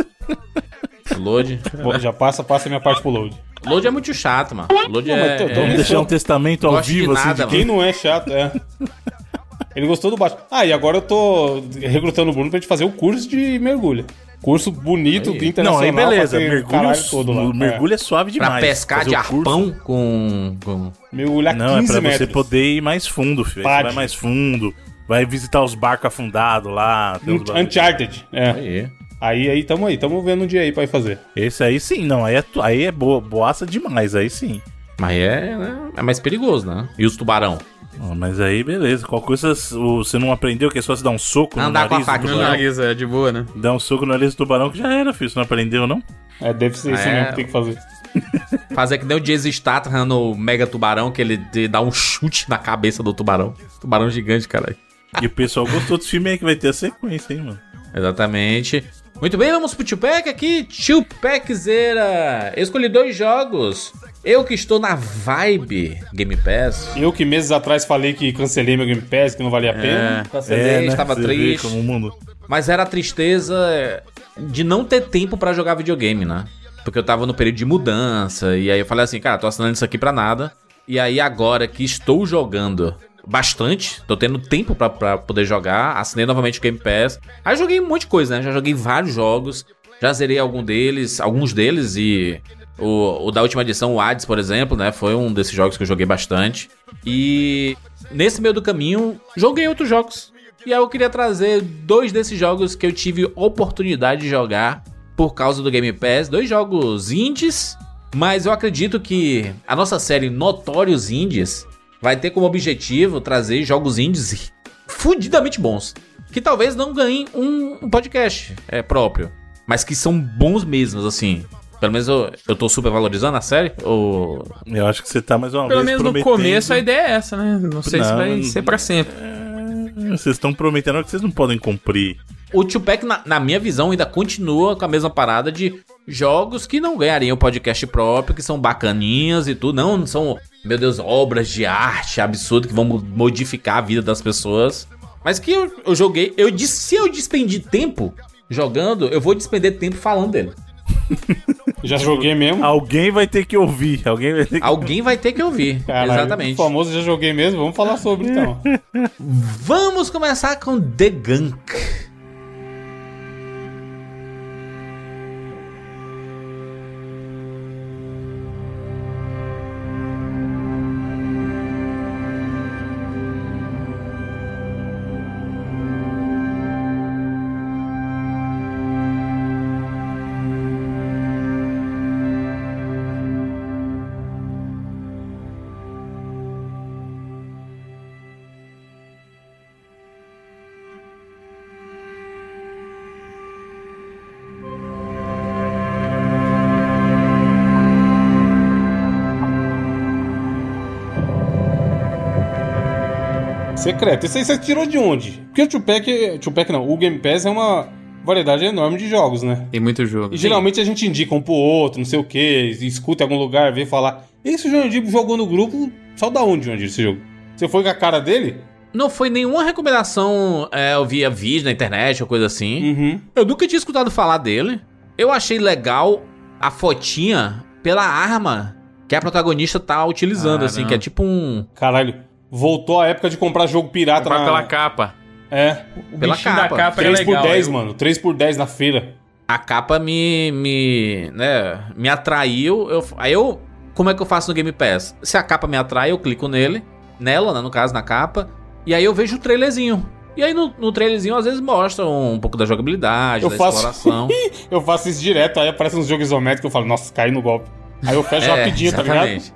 Load. Pô, já passa, passa a minha parte pro load. Load é muito chato, mano. Load Não, é. é- Vamos deixar um testamento ao vivo, assim, nada, de Quem não é chato, é. Ele gostou do baixo. Ah, e agora eu tô recrutando o Bruno pra gente fazer o curso de mergulho. Curso bonito, Aí. Não, internacional. aí beleza. pra Mergulho, todo lá. o mergulho é suave Pra demais. pescar Fazer de arpão com. com... É. Mergulhar Não, é 15 pra metros. você poder ir mais fundo, filho. Aí Você vai mais fundo, vai visitar os barcos afundados lá. Uncharted. É. Aí. Aí, aí, tamo aí. Tamo vendo um dia aí pra ir fazer. Esse aí sim, não. Aí é, aí é boa, boaça demais, aí sim. Mas é, né, é mais perigoso, né? E os tubarão? Ah, Mas aí, beleza. Qual coisa o- você não aprendeu que é só você dar um soco no Andar com a nariz do tubarão? nariz é de boa, né? Dar um soco no nariz do tubarão que já era, filho. Você não aprendeu, não? É, deve ser isso É. mesmo que tem que fazer. Fazer que nem o Jason Statham no Mega Tubarão, que ele dá um chute na cabeça do tubarão. Tubarão gigante, caralho. E o pessoal gostou desse filme aí que vai ter a sequência, hein, mano? Exatamente. Muito bem, vamos pro Tupac aqui. Tupaczera. Eu escolhi dois jogos. Eu que estou na vibe Game Pass. Eu que meses atrás falei que cancelei meu Game Pass, que não valia a pena. Cancelei, estava Você vê triste. como o mundo... Mas era a tristeza de não ter tempo pra jogar videogame, né? Porque eu tava no período de mudança. E aí eu falei assim, cara, tô assinando isso aqui pra nada. E aí agora que estou jogando bastante, tô tendo tempo pra poder jogar, assinei novamente o Game Pass. Aí joguei um monte de coisa, né? Já joguei vários jogos, já zerei algum deles, alguns deles e o, o da última edição, o Hades, por exemplo, né? Foi um desses jogos que eu joguei bastante. E nesse meio do caminho, joguei outros jogos. E aí eu queria trazer dois desses jogos que eu tive oportunidade de jogar por causa do Game Pass. Dois jogos indies, mas eu acredito que a nossa série Notórios Indies vai ter como objetivo trazer jogos indies fudidamente bons. Que talvez não ganhem um, um podcast é, próprio, mas que são bons mesmos, assim. Pelo menos eu, eu tô super valorizando a série. Ou... Eu acho que você tá mais uma Pelo vez menos no prometendo- começo a ideia é essa, né? Não sei se Não, vai não- ser pra sempre. Vocês estão prometendo que vocês não podem cumprir. O Tupac, na, na minha visão, ainda continua com a mesma parada de jogos que não ganhariam podcast próprio, que são bacaninhas e tudo. Não, não são, meu Deus, obras de arte absurdo que vão mo- modificar a vida das pessoas. Mas que eu, eu joguei. Eu disse, se eu despendi tempo jogando, eu vou despender tempo falando dele. Já joguei mesmo. Alguém vai ter que ouvir. Alguém vai ter que... Alguém vai ter que ouvir. Caralho, Exatamente. O famoso já joguei mesmo. Vamos falar sobre então. Vamos começar com The Gunk. Secreto. Isso aí você tirou de onde? Porque o Tupac, Tupac não, o Game Pass é uma variedade enorme de jogos, né? Tem muito jogo. E geralmente a gente indica um pro outro, não sei o que, escuta em algum lugar, vê falar. Esse Jandir jogou no grupo, só da onde, Jandir, esse jogo? Você foi com a cara dele? Não foi nenhuma recomendação, é, eu via vídeo na internet ou coisa assim. Uhum. Eu nunca tinha escutado falar dele. Eu achei legal a fotinha pela arma que a protagonista tá utilizando, Ah, assim, que é tipo um. Caralho, voltou a época de comprar jogo pirata Comprar na... pela capa. É, O Pela capa. da capa era 3 por legal. 10, eu- mano. 3 por 10 na feira. A capa me. me. né, me atraiu. Eu, aí eu. Como é que eu faço no Game Pass? Se a capa me atrai, eu clico nele, nela, né, no caso, na capa, e aí eu vejo o trailerzinho. E aí no, no trailerzinho às vezes mostra um pouco da jogabilidade, Eu da faço- exploração. Eu faço isso direto, aí aparece uns jogos isométricos eu falo, nossa, caí no golpe. Aí eu fecho É, rapidinho, tá ligado? exatamente.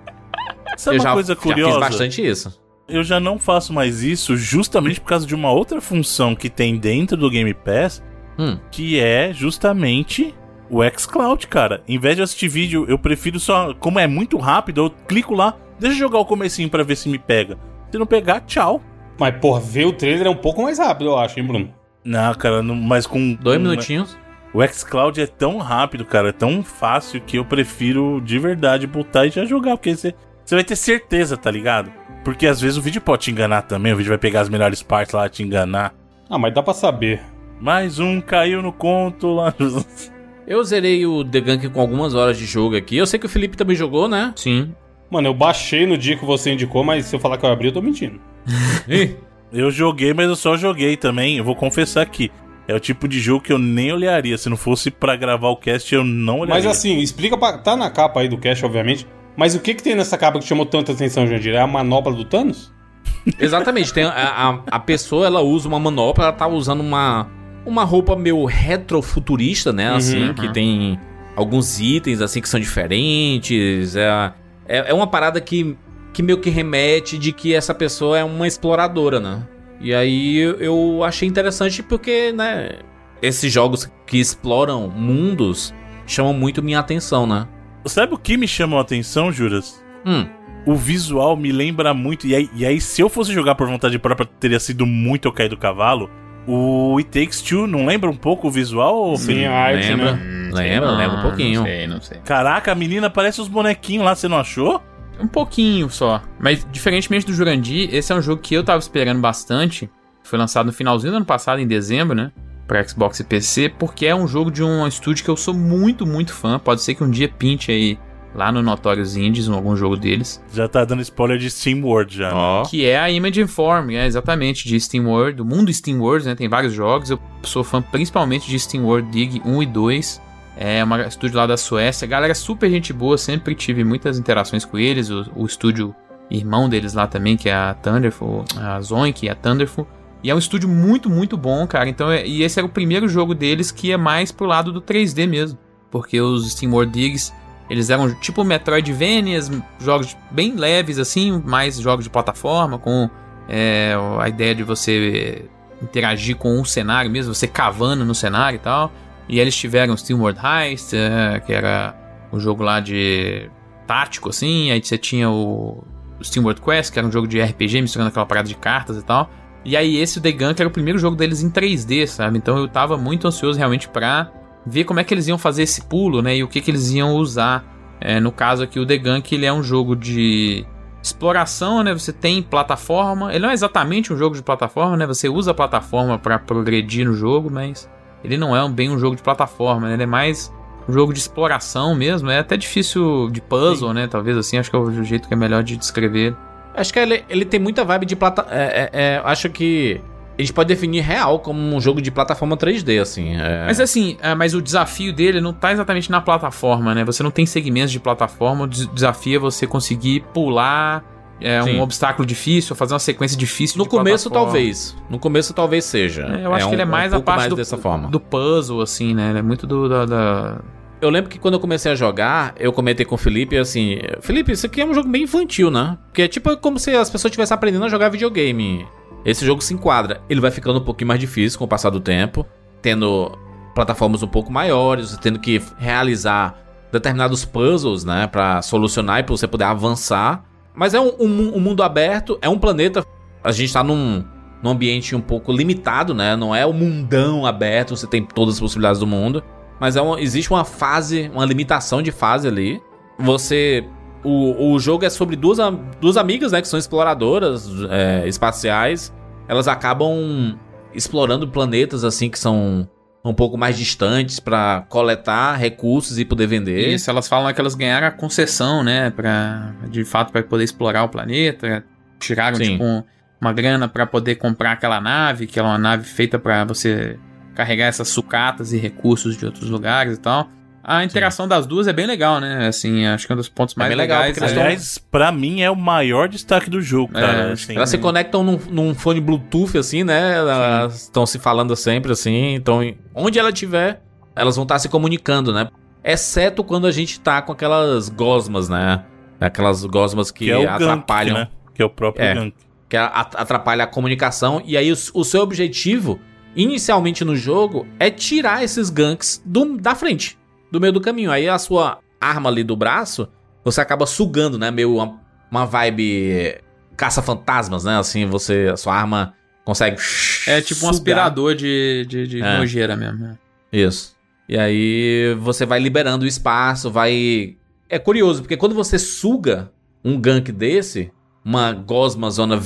Sabe eu uma já, coisa já curiosa? fiz bastante isso. Eu já não faço mais isso justamente por causa de uma outra função que tem dentro do Game Pass, Hum. que é justamente o xCloud, cara. Em vez de assistir vídeo, eu prefiro só, como é muito rápido, eu clico lá, deixa eu jogar o comecinho pra ver se me pega. Se não pegar, tchau. Mas, porra, ver o trailer é um pouco mais rápido, eu acho, hein, Bruno? Não, cara, não- mas com Dois com- minutinhos. O xCloud é tão rápido, cara, é tão fácil que eu prefiro de verdade botar e já jogar, porque você você vai ter certeza, tá ligado? Porque às vezes o vídeo pode te enganar também, o vídeo vai pegar as melhores partes lá e te enganar. Ah, mas dá pra saber. Mais um caiu no conto lá. Eu zerei o The Gunk com algumas horas de jogo aqui. Eu sei que o Felipe também jogou, né? Sim. Mano, eu baixei no dia que você indicou, mas se eu falar que eu abri, eu tô mentindo. Eu joguei, mas eu só joguei também. Eu vou confessar aqui. É o tipo de jogo que eu nem olharia. Se não fosse pra gravar o cast, eu não olharia. Mas assim, explica pra... Tá na capa aí do cast, obviamente. Mas o que que tem nessa capa que chamou tanta atenção, Jandir? É a manopla do Thanos? Exatamente, tem a, a, a pessoa ela usa uma manopla, ela tá usando uma, uma roupa meio retrofuturista, né? Assim, Uhum. que tem alguns itens assim que são diferentes. É, é, é uma parada que, que meio que remete de que essa pessoa é uma exploradora, né? E aí eu- eu achei interessante porque, né? Esses jogos que exploram mundos chamam muito minha atenção, né? Sabe o que me chamou a atenção, Juras? Hum, O visual me lembra muito. E aí, e aí, se eu fosse jogar por vontade própria, teria sido muito eu cair do cavalo. O It Takes Two, não lembra um pouco o visual? Sim, Felipe? a arte, lembra? né? Hum, sei Lembra, lembra um pouquinho. Não sei, não sei. Caraca, a menina parece os bonequinhos lá, você não achou? Um pouquinho só. Mas, diferentemente do Jurandir, esse é um jogo que eu tava esperando bastante. Foi lançado no finalzinho do ano passado, em dezembro, né? Pra Xbox e PC, porque é um jogo de um estúdio que eu sou muito, muito fã. Pode ser que um dia pinte aí lá no Notorious Indies, em algum jogo deles. Já tá dando spoiler de Steam World já. né? ó. Que é a Image Inform, é exatamente, de Steam World, do mundo Steam World, né? Tem vários jogos. Eu sou fã principalmente de Steam World Dig 1 e 2. É um estúdio lá da Suécia. Galera é super gente boa, sempre tive muitas interações com eles. O, o estúdio irmão deles lá também, que é a Thunderful, a Zoink e a Thunderful. E é um estúdio muito, muito bom, cara. Então, é- e esse era o primeiro jogo deles que é mais pro lado do 3D mesmo. Porque os Steam World Digs, eles eram tipo Metroidvanias, jogos bem leves assim, mais jogos de plataforma, com é, a ideia de você interagir com um cenário mesmo, você cavando no cenário e tal. E eles tiveram SteamWorld Heist, é, que era um jogo lá de tático, assim. Aí você tinha o, SteamWorld Quest, que era um jogo de RPG misturando aquela parada de cartas e tal. E aí esse, The Gun, que era o primeiro jogo deles em 3D, sabe? Então eu tava muito ansioso realmente pra ver como é que eles iam fazer esse pulo, né? E o que, que eles iam usar. É, no caso aqui, o The Gun, que ele é um jogo de exploração, né? Você tem plataforma. Ele não é exatamente um jogo de plataforma, né? Você usa a plataforma pra progredir no jogo, mas ele não é bem um jogo de plataforma, né? Ele é mais um jogo de exploração mesmo. É até difícil de puzzle, né? Talvez assim, acho que é o jeito que é melhor de descrever. Acho que ele, ele tem muita vibe de plata. É, é, é, acho que a gente pode definir real como um jogo de plataforma 3D, assim. é. Mas assim, é, mas o desafio dele não tá exatamente na plataforma, né? Você não tem segmentos de plataforma, o des- desafio é você conseguir pular é, Sim. um obstáculo difícil, fazer uma sequência difícil no começo, plataforma. talvez. No começo, talvez seja. É, eu acho um- que ele é mais a pouco parte mais do, dessa forma. do puzzle, assim, né? Ele é muito do, da, da- Eu lembro que quando eu comecei a jogar, eu comentei com o Felipe assim: Felipe, isso aqui é um jogo bem infantil, né? Porque é tipo como se as pessoas estivessem aprendendo a jogar videogame. Esse jogo se enquadra. Ele vai ficando um pouquinho mais difícil com o passar do tempo, tendo plataformas um pouco maiores, tendo que realizar determinados puzzles, né? Pra solucionar e pra você poder avançar. Mas é um, um- um mundo aberto, é um planeta. A gente tá num, num ambiente um pouco limitado, né? Não é o mundão aberto, você tem todas as possibilidades do mundo. Mas é uma- existe uma fase, uma limitação de fase ali. Você. O, o jogo é sobre duas, duas amigas, né? Que são exploradoras é, espaciais. Elas acabam explorando planetas, assim, que são um pouco mais distantes pra coletar recursos e poder vender. Isso, elas falam que elas ganharam a concessão, né? Pra, de fato, para poder explorar o planeta. Tiraram, Sim. tipo, um- uma grana pra poder comprar aquela nave, que é uma nave feita pra você carregar essas sucatas e recursos de outros lugares e tal. A interação das duas é bem legal, né? Assim, acho que é um dos pontos mais bem legal, legais. porque elas é- Aliás, pra mim é o maior destaque do jogo, É, cara. assim. Elas se conectam num, num fone Bluetooth, assim, né? Elas estão se falando sempre, assim. Então, onde ela estiver, elas vão estar se comunicando, né? Exceto quando a gente tá com aquelas gosmas, né? Aquelas gosmas que, que é atrapalham. Gank, né? Que é o próprio É. Gank. Que a- atrapalha a comunicação. E aí, o, o seu objetivo, inicialmente no jogo, é tirar esses ganks do, da frente, do meio do caminho. Aí a sua arma ali do braço, você acaba sugando, né? Meio uma, uma vibe caça-fantasmas, né? Assim, você, a sua arma consegue. É tipo um sugar. aspirador de, de, de É. nojeira mesmo. né? Isso. E aí você vai liberando o espaço, vai. É curioso, porque quando você suga um gank desse, uma gosma zona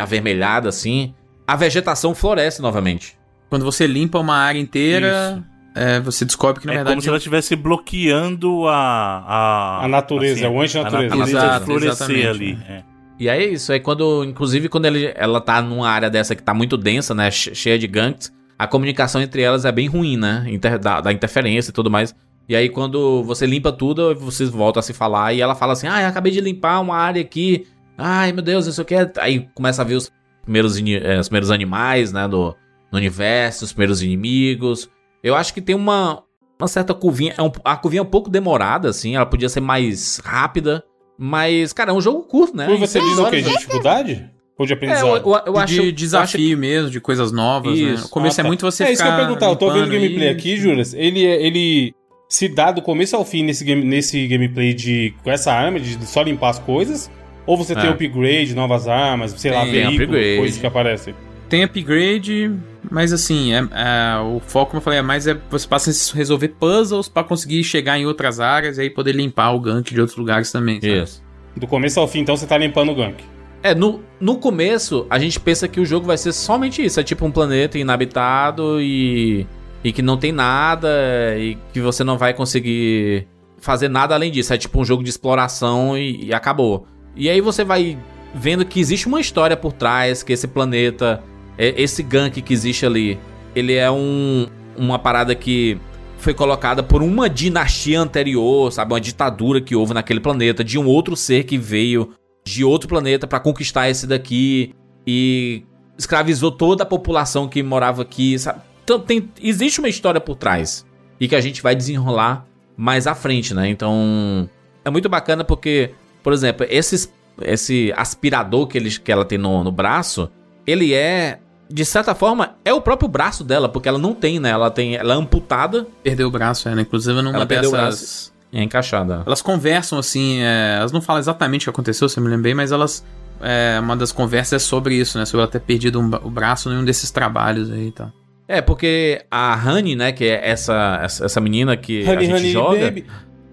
avermelhada assim, a vegetação floresce novamente. Quando você limpa uma área inteira, é, você descobre que na é verdade. como se ela estivesse bloqueando a. A, A natureza, é o anti-natureza. A natureza Exato, de florescer ali. né? é. E aí é isso, aí quando, inclusive quando ele, ela tá numa área dessa que tá muito densa, né, che- cheia de ganks, a comunicação entre elas é bem ruim, né, Inter- da, da interferência e tudo mais. E aí quando você limpa tudo, vocês voltam a se falar e ela fala assim, ah, eu acabei de limpar uma área aqui, ai meu Deus, isso aqui é... Aí começa a ver os primeiros, eh, os primeiros animais, né, do, no universo, os primeiros inimigos. Eu acho que tem uma, uma certa curvinha, é um- a curvinha é um pouco demorada, assim, ela podia ser mais rápida, mas, cara, é um jogo curto, né? Em você seis diz o quê? horas, De dificuldade? Ou de é, eu, aprendizado? eu, eu de acho. eu desafio mesmo, de coisas novas, né? Isso. O começo Ah, é tá. muito você É ficar isso que eu ia perguntar. Eu tô vendo o gameplay aí. aqui, Juras. Ele, é- ele se dá do começo ao fim nesse, game, nesse gameplay de com essa arma, de só limpar as coisas? Ou você tem É. upgrade, novas armas, sei lá, Tem veículo, upgrade. coisas que aparecem? Tem upgrade, mas assim, é, é, o foco, como eu falei, é mais é você passa a resolver puzzles pra conseguir chegar em outras áreas e aí poder limpar o gank de outros lugares também. sabe? Isso. Do começo ao fim, então, você tá limpando o gank. É, no, no começo, a gente pensa que o jogo vai ser somente isso. É tipo um planeta inabitado e. E que não tem nada. E que você não vai conseguir fazer nada além disso. É tipo um jogo de exploração e, e acabou. E aí você vai vendo que existe uma história por trás, que esse planeta, esse gank que existe ali, ele é um, uma parada que foi colocada por uma dinastia anterior, sabe? Uma ditadura que houve naquele planeta, de um outro ser que veio de outro planeta pra conquistar esse daqui e escravizou toda a população que morava aqui, sabe? Então tem, existe uma história por trás e que a gente vai desenrolar mais à frente, né? Então é muito bacana porque, por exemplo, esses, esse aspirador que, eles, que ela tem no, no braço, ele é de certa forma é o próprio braço dela, porque ela não tem, né? Ela tem, ela é amputada, Perdeu o braço, é, né? Inclusive numa Ela perdeu o dessas. é encaixada. Elas conversam assim, é, elas não falam exatamente o que aconteceu, se eu me lembrei, mas elas. é, uma das conversas é sobre isso, né? Sobre ela ter perdido um o braço em um desses trabalhos aí e tal. É, porque a Honey, né, que é essa, essa, essa menina que a Honey, gente honey, joga, baby.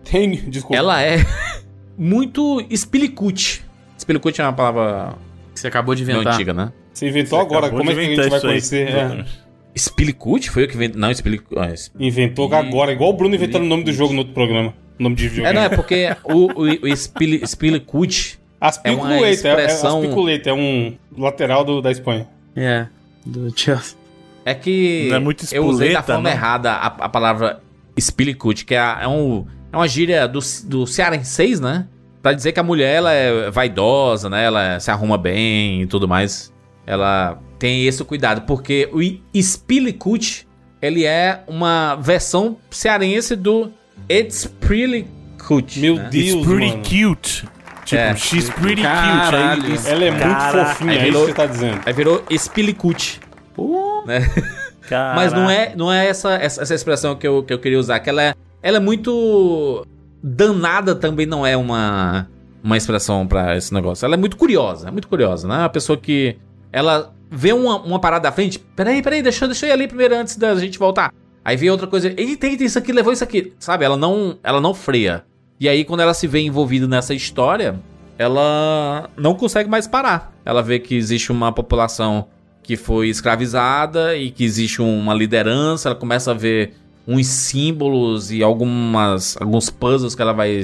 Tem, desculpa. ela é muito espilicute. Espilicute é uma palavra Que você acabou de inventar. antiga, né? Você inventou Você agora, como é que a gente vai conhecer? É. Espilicute? Foi eu que inventei. Não, Espilicute. Ah, es- Inventou agora, igual o Bruno inventando o nome do jogo no outro programa. Nome de É, videogame. não, é porque o, o, o Aspiculeta, é uma é, expressão- é, aspiculeta, é um lateral do, da Espanha. É, do Chelsea. é que Não é muito eu usei da forma não? errada a, a palavra Espilicute, que é, é, um, é uma gíria do, do cearenseis, né? Pra dizer que a mulher ela é vaidosa, né? Ela se arruma bem e tudo mais. Ela tem esse cuidado, porque o Espilicute, ele é uma versão cearense do It's Pretty Cute. Meu né? Deus, It's pretty mano. cute. Tipo, É. she's pretty Caralho. cute. Aí, Ela é muito Cara, fofinha, aí é isso virou- que você tá dizendo. Aí virou Espilicute. Né? Cara, Mas não é, não é essa, essa, essa expressão que eu, que eu queria usar, que ela é, ela é muito danada também não é uma, uma expressão pra esse negócio. Ela é muito curiosa, é muito curiosa, né? A pessoa que ela vê uma, uma parada à frente, peraí, peraí, deixa, deixa eu ir ali primeiro antes da gente voltar. Aí vê outra coisa, eita, eita, isso aqui levou isso aqui, sabe? Ela não, ela não freia. E aí quando ela se vê envolvida nessa história, ela não consegue mais parar. Ela vê que existe uma população que foi escravizada e que existe uma liderança, ela começa a ver uns símbolos e algumas alguns puzzles que ela vai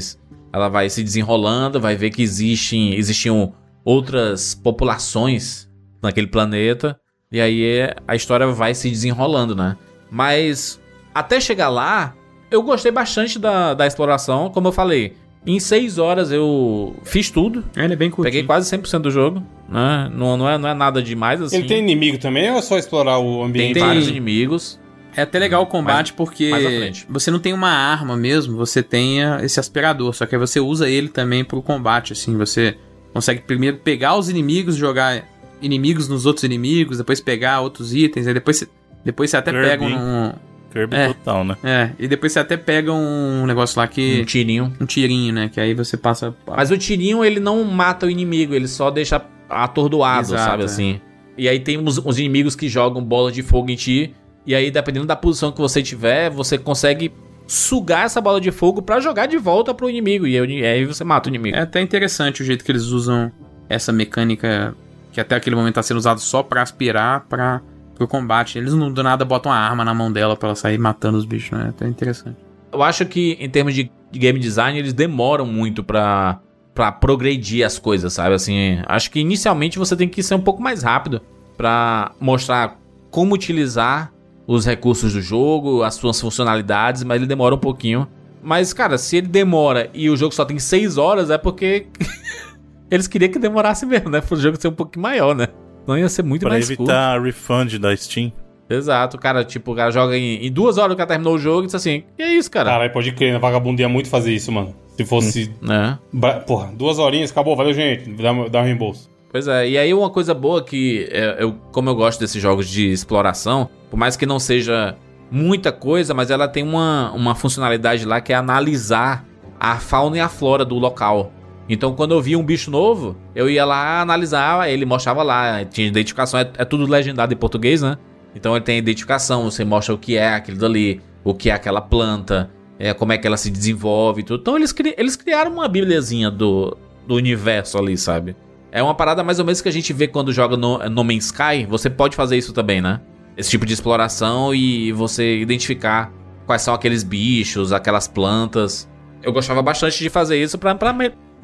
ela vai se desenrolando, vai ver que existem existiam outras populações naquele planeta e aí a história vai se desenrolando, né? Mas até chegar lá, eu gostei bastante da, da exploração, como eu falei. Em seis horas eu fiz tudo, Ele é bem curtinho. peguei quase 100% do jogo, né? Não, não, é, não é nada demais assim. Ele tem inimigo também ou é só explorar o ambiente? Tem- vários inimigos. É até legal o combate porque mais à frente. você não tem uma arma mesmo, você tem ah, esse aspirador, só que aí você usa ele também pro combate, assim, você consegue primeiro pegar os inimigos, jogar inimigos nos outros inimigos, depois pegar outros itens, aí depois você, depois você até Kirby. pega um... Kirby É. total, né? É, e depois você até pega um negócio lá Um que... tirinho. um tirinho, né, que aí você passa... Mas o tirinho, ele não mata o inimigo, ele só deixa atordoado, Exato, sabe é. assim? E aí tem uns, uns inimigos que jogam bola de fogo em ti, e aí dependendo da posição que você tiver, você consegue sugar essa bola de fogo pra jogar de volta pro inimigo, e aí você mata o inimigo. É até interessante o jeito que eles usam essa mecânica que até aquele momento tá sendo usado só pra aspirar, pra pro combate. Eles não do nada botam uma arma na mão dela pra ela sair matando os bichos, né? Até interessante. Eu acho que em termos de game design eles demoram muito pra, pra progredir as coisas, sabe? Assim, acho que inicialmente você tem que ser um pouco mais rápido pra mostrar como utilizar os recursos do jogo, as suas funcionalidades, mas ele demora um pouquinho. Mas, cara, se ele demora e o jogo só tem 6 horas, é porque eles queriam que demorasse mesmo, né? Pro jogo ser um pouquinho maior, né? Não ia ser muito Pra mais curto. evitar refund da Steam. Exato, cara, tipo, o cara joga em, em duas horas o cara terminou o jogo e diz assim, que é isso, cara? Caralho, pode crer, né? Vagabundo ia muito fazer isso, mano. Se fosse. Né? bra- Porra, duas horinhas, acabou, valeu, gente. Dá, dá um reembolso. Pois é, e aí uma coisa boa que é, eu, como eu gosto desses jogos de exploração, por mais que não seja muita coisa, mas ela tem uma, uma funcionalidade lá que é analisar a fauna e a flora do local. Então quando eu via um bicho novo, eu ia lá analisar, ele mostrava lá, tinha identificação, é, é tudo legendado em português, né? Então ele tem identificação, você mostra o que é aquilo dali, o que é aquela planta, é, como é que ela se desenvolve e tudo. Então eles, cri- eles criaram uma bibliazinha do, do universo ali, sabe? É uma parada mais ou menos que a gente vê quando joga no, no Man's Sky. Você pode fazer isso também, né? Esse tipo de exploração e você identificar quais são aqueles bichos, aquelas plantas. Eu gostava bastante de fazer isso pra, pra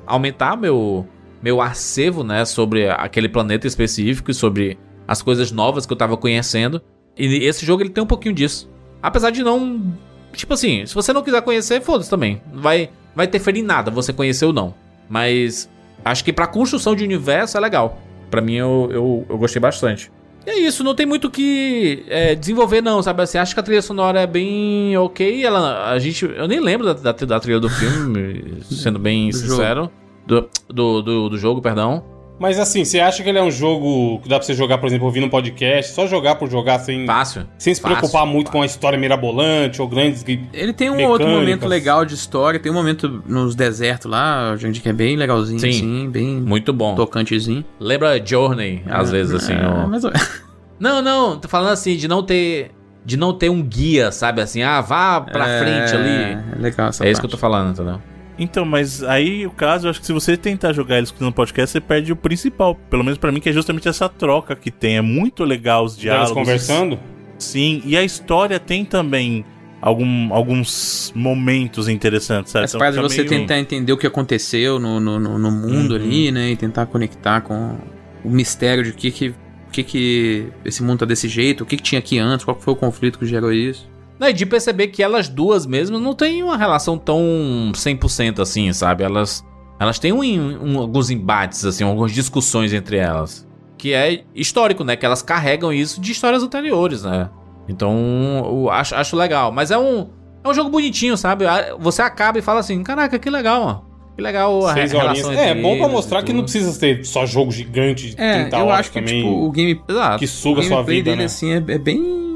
aumentar meu, meu acervo, né? Sobre aquele planeta específico e sobre as coisas novas que eu tava conhecendo. E esse jogo ele tem um pouquinho disso. Apesar de não. Tipo assim, se você não quiser conhecer, foda-se também. Não vai, vai interferir em nada você conhecer ou não. Mas acho que pra construção de universo é legal. Pra mim eu, eu, eu gostei bastante. E é isso, não tem muito o que é, desenvolver, não, sabe? Assim, acho que a trilha sonora é bem ok. Ela, a gente, eu nem lembro da, da, da trilha do filme, sendo bem Do sincero. Do, do, do, do jogo, perdão. Mas assim, você acha que ele é um jogo que dá pra você jogar, por exemplo, ouvindo um podcast, só jogar por jogar sem, Fácil. sem se Fácil. preocupar muito com a história mirabolante ou grandes. Ele tem um Mecânicas. outro momento legal de história, tem um momento nos desertos lá, gente, que é bem legalzinho, Sim. assim, bem Muito bom. tocantezinho. Lembra Journey, às vezes, assim. É, ó. mas- Não, não, tô falando assim, de não ter. De não ter um guia, sabe? Assim, ah, vá pra É, frente ali. É legal essa É isso que eu parte. tô falando, entendeu? Então, mas aí o caso, eu acho que se você tentar jogar ele escutando podcast, você perde o principal. Pelo menos pra mim, que é justamente essa troca que tem. É muito legal os diálogos. conversando? Sim, e a história tem também algum, alguns momentos interessantes, sabe? Essa Então de você meio- tentar entender o que aconteceu no, no, no- no mundo Uhum. ali, né? E tentar conectar com o mistério de que que, que, que esse mundo tá desse jeito, o que, que tinha aqui antes, qual foi o conflito que gerou isso. E de perceber que elas duas mesmo não têm uma relação tão 100% assim, sabe? Elas, elas têm um, um- alguns embates, assim, algumas discussões entre elas. Que é histórico, né? Que elas carregam isso de histórias anteriores, né? Então, eu acho, acho legal. Mas é um, é um jogo bonitinho, sabe? Você acaba e fala assim, caraca, que legal, ó. Que legal a Seis re- relação. É, entre bom pra mostrar que não precisa ter só jogo gigante de É, 30 eu horas acho que também. tipo, o game, Exato. que suga o a sua vida, dele né? assim é, é bem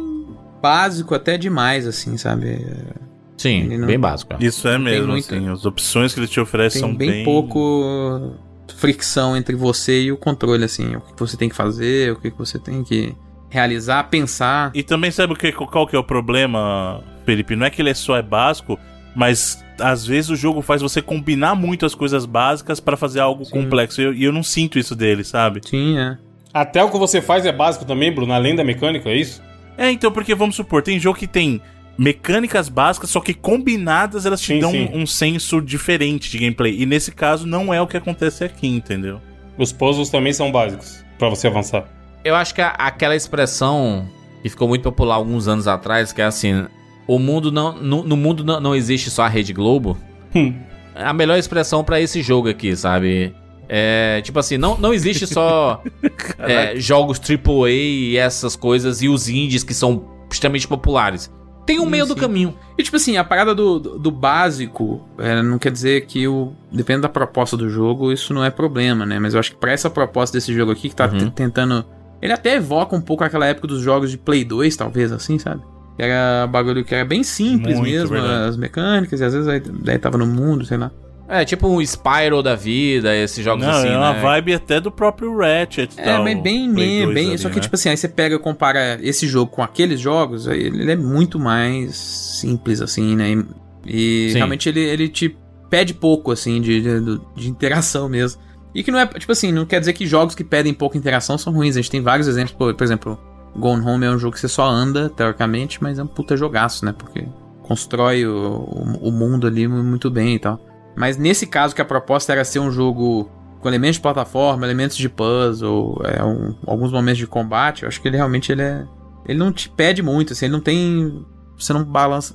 básico até demais, assim, sabe? É, Sim, não- bem básico. ó. Isso é mesmo, muito. assim. As opções que ele te oferece Tem são bem, bem... pouco fricção entre você e o controle, assim. O que você tem que fazer, o que você tem que realizar, pensar. E também sabe o que, qual que é o problema, Felipe? Não é que ele é só é básico, mas às vezes o jogo faz você combinar muito as coisas básicas pra fazer algo Sim. complexo. E eu, e eu não sinto isso dele, sabe? Sim, é. Até o que você faz é básico também, Bruno, além da mecânica, é isso? É, então, porque vamos supor, tem jogo que tem mecânicas básicas, só que combinadas elas te Sim, dão sim. um senso diferente de gameplay. E nesse caso não é o que acontece aqui, entendeu? Os puzzles também são básicos pra você avançar. Eu acho que a- aquela expressão que ficou muito popular alguns anos atrás, que é assim, o mundo não, no, no mundo não, não existe só a Rede Globo. Hum. É a melhor expressão pra esse jogo aqui, sabe? É, tipo assim, não, não existe só é, jogos AAA e essas coisas e os indies que são extremamente populares. Tem um Sim, meio do sim. caminho. E tipo assim, a parada do, do, do básico é, não quer dizer que o. Depende da proposta do jogo, isso não é problema, né? Mas eu acho que pra essa proposta desse jogo aqui, que tá Uhum. tentando. Ele até evoca um pouco aquela época dos jogos de Play 2, talvez, assim, sabe? Que era bagulho que era bem simples Muito mesmo, verdade. as mecânicas, e às vezes aí, daí tava no mundo, sei lá. É tipo um Spyro da vida, esses jogos não, assim, é uma né? vibe até do próprio Ratchet. É, tal, bem, bem, 2 bem ali, só que né? tipo assim, aí você pega e compara esse jogo com aqueles jogos, aí ele é muito mais simples, assim, né? E, e Sim. realmente ele, ele te pede pouco, assim, de, de, de interação mesmo. E que não é, tipo assim, não quer dizer que jogos que pedem pouca interação são ruins. A gente tem vários exemplos, por, por exemplo, Gone Home é um jogo que você só anda, teoricamente, mas é um puta jogaço, né? Porque constrói o, o, o mundo ali muito bem e tal. Mas nesse caso que a proposta era ser um jogo com elementos de plataforma, elementos de puzzle, é, um, alguns momentos de combate, eu acho que ele realmente ele é. Ele não te pede muito, assim, ele não tem. Você não balança.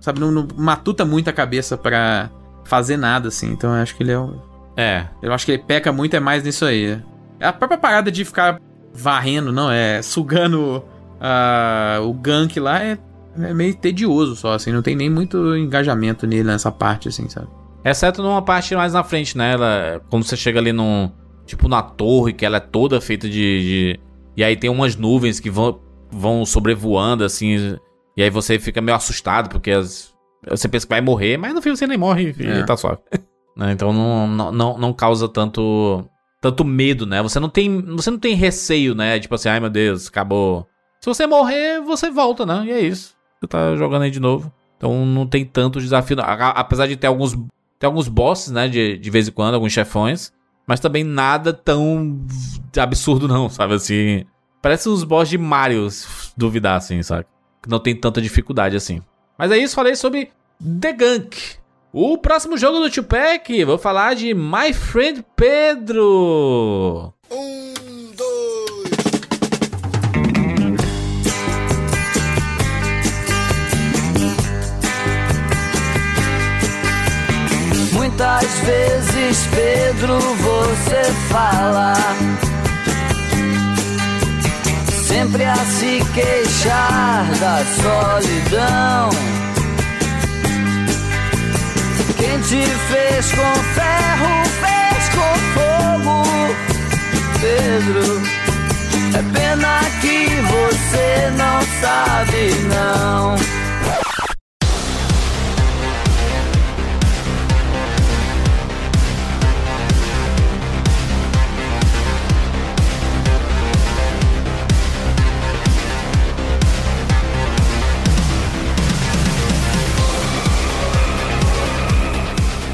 Sabe, não, não matuta muito a cabeça para fazer nada, assim. Então eu acho que ele é. É. Eu acho que ele peca muito é mais nisso aí. É a própria parada de ficar varrendo, não, é sugando uh, o gank lá é, é meio tedioso só, assim, não tem nem muito engajamento nele nessa parte, assim, sabe? Exceto numa parte mais na frente, né? Ela, quando você chega ali num. Tipo na torre, que ela é toda feita de. de e aí tem umas nuvens que vão, vão sobrevoando, assim. E aí você fica meio assustado, porque as, você pensa que vai morrer, mas no fim você nem morre e É. tá suave. Né, Então não, não, não, causa tanto. Tanto medo, né? Você não tem. Você não tem receio, né? Tipo assim, ai meu Deus, acabou. Se você morrer, você volta, né? E é isso. Você tá jogando aí de novo. Então não tem tanto desafio. Apesar de ter alguns. Tem alguns bosses, né? De, de vez em quando, alguns chefões. Mas também nada tão absurdo, não, sabe? Assim. Parece uns boss de Mario, se duvidar, assim, sabe? Que não tem tanta dificuldade assim. Mas é isso, falei sobre The Gunk. O próximo jogo do Tupac, vou falar de My Friend Pedro. Um, dois. Muitas vezes, Pedro, você fala? Sempre a se queixar da solidão. Quem te fez com ferro, fez com fogo. Pedro, é pena que você não sabe não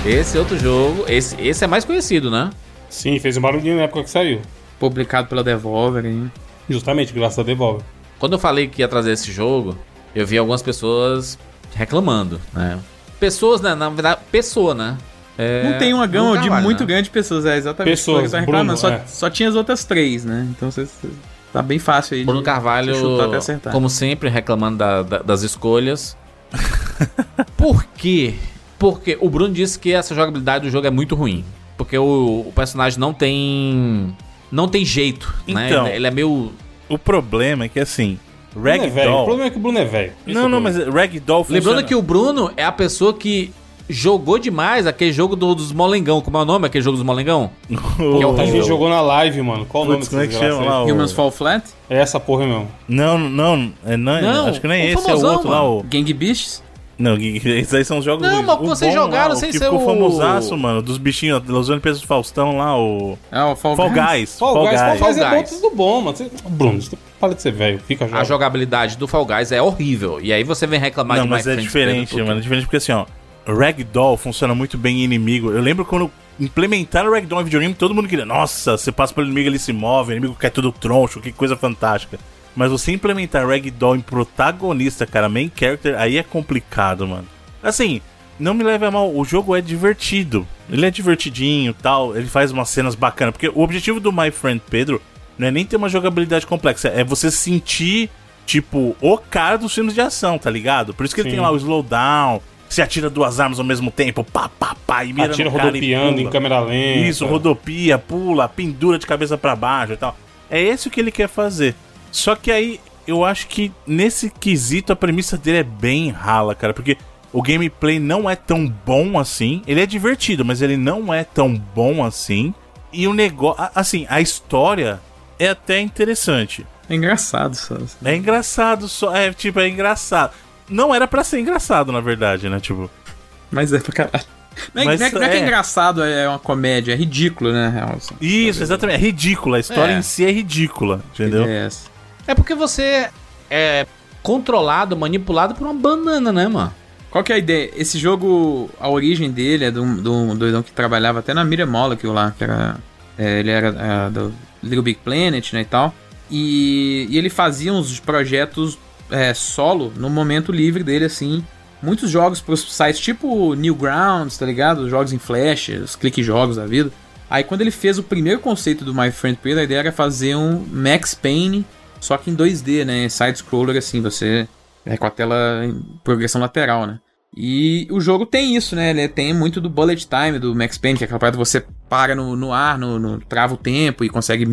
Esse outro jogo, esse, esse é mais conhecido, né? Sim, fez um barulhinho na época que saiu. Publicado pela Devolver, hein? Justamente, graças a Devolver. Quando eu falei que ia trazer esse jogo, eu vi algumas pessoas reclamando, né? Pessoas, né? Na verdade, pessoa, né? É, Não tem uma gama de muito né? grande de pessoas, é exatamente Pessoas, que tô reclamando. Bruno, só, é. só tinha as outras três, né? Então você tá bem fácil aí. Bruno de- Carvalho, de chutar até acertar. como sempre, reclamando da- da- das escolhas. Por quê? Porque o Bruno disse que essa jogabilidade do jogo é muito ruim. Porque o, o personagem não tem. Não tem jeito, né? Então. Ele, ele é meio. O problema é que assim, é velho. O Ragdoll. problema é que o Bruno é velho. Esse é Não, o não, mas Ragdoll funciona. Lembrando que o Bruno é a pessoa que jogou demais aquele jogo do- dos Molengão. Como é o nome? Aquele jogo dos Molengão? o... que é o A gente jogou na live, mano. Qual o nome é que chama lá? o- Humans Fall Flat? É essa porra mesmo. Não, não, é, não, Não, acho que não é o esse, é o famosão, outro lá, mano. o... Gang Beasts? Não, esses aí são os jogos Não, mas O vocês bom jogaram lá, o sem que ser ficou o- famosaço, mano, dos bichinhos, os NPCs do Faustão lá, o... É o Fall, Fall Guys? Guys. Fall Guys, Fall Guys é Fall bom, tudo bom, mano. Você... Bruno, você para de ser velho. Fica A jovem. jogabilidade do Fall Guys é horrível. E aí você vem reclamar Não, de mas My é diferente, mano, é diferente porque assim, ó, Ragdoll funciona muito bem em inimigo. Eu lembro quando implementaram Ragdoll em videogame, todo mundo queria, nossa, você passa pelo inimigo, ele se move, o inimigo cai tudo troncho, que coisa fantástica. Mas você implementar Ragdoll em protagonista, cara, main character, aí é complicado, mano. Assim, não me leve a mal, o jogo é divertido. Ele é divertidinho e tal, ele faz umas cenas bacanas. Porque o objetivo do My Friend Pedro não é nem ter uma jogabilidade complexa, é você sentir, tipo, o cara dos filmes de ação, tá ligado? Por isso que ele Sim. tem lá o slowdown, você atira duas armas ao mesmo tempo, pá, pá, pá, e mira Atira no cara e rodopiando em câmera lenta. Isso, rodopia, pula, pendura de cabeça pra baixo e tal. É esse o que ele quer fazer. Só que aí eu acho que nesse quesito a premissa dele é bem rala, cara, porque o gameplay não é tão bom assim. Ele é divertido, mas ele não é tão bom assim. E o negócio, assim, a história é até interessante. É engraçado só. assim. É engraçado só, é tipo, é engraçado. Não era pra ser engraçado, na verdade, né? Tipo, Mas é pra caralho. Não é, Mas não é- não é que é é. engraçado, é uma comédia, é ridículo, né, real, isso, exatamente, é ridícula, a história É. em si é ridícula, entendeu? É essa. É porque você é controlado, manipulado por uma banana, né, mano? Qual que é a ideia? Esse jogo, a origem dele é de um doidão que trabalhava até na Mira Molecule lá, que era. é, ele era é, do Little Big Planet, né, e tal. E, e ele fazia uns projetos é, solo no momento livre dele, assim. Muitos jogos pros sites tipo Newgrounds, tá ligado? Jogos em flash, os clique jogos da vida. Aí quando ele fez o primeiro conceito do My Friend Pedro, a ideia era fazer um Max Payne, só que em 2D, né? Side-scroller, assim, você... É com a tela em progressão lateral, né? E o jogo tem isso, né? Ele tem muito do bullet time do Max Payne, que é aquela parada que você para no, no ar, no, no, trava o tempo e consegue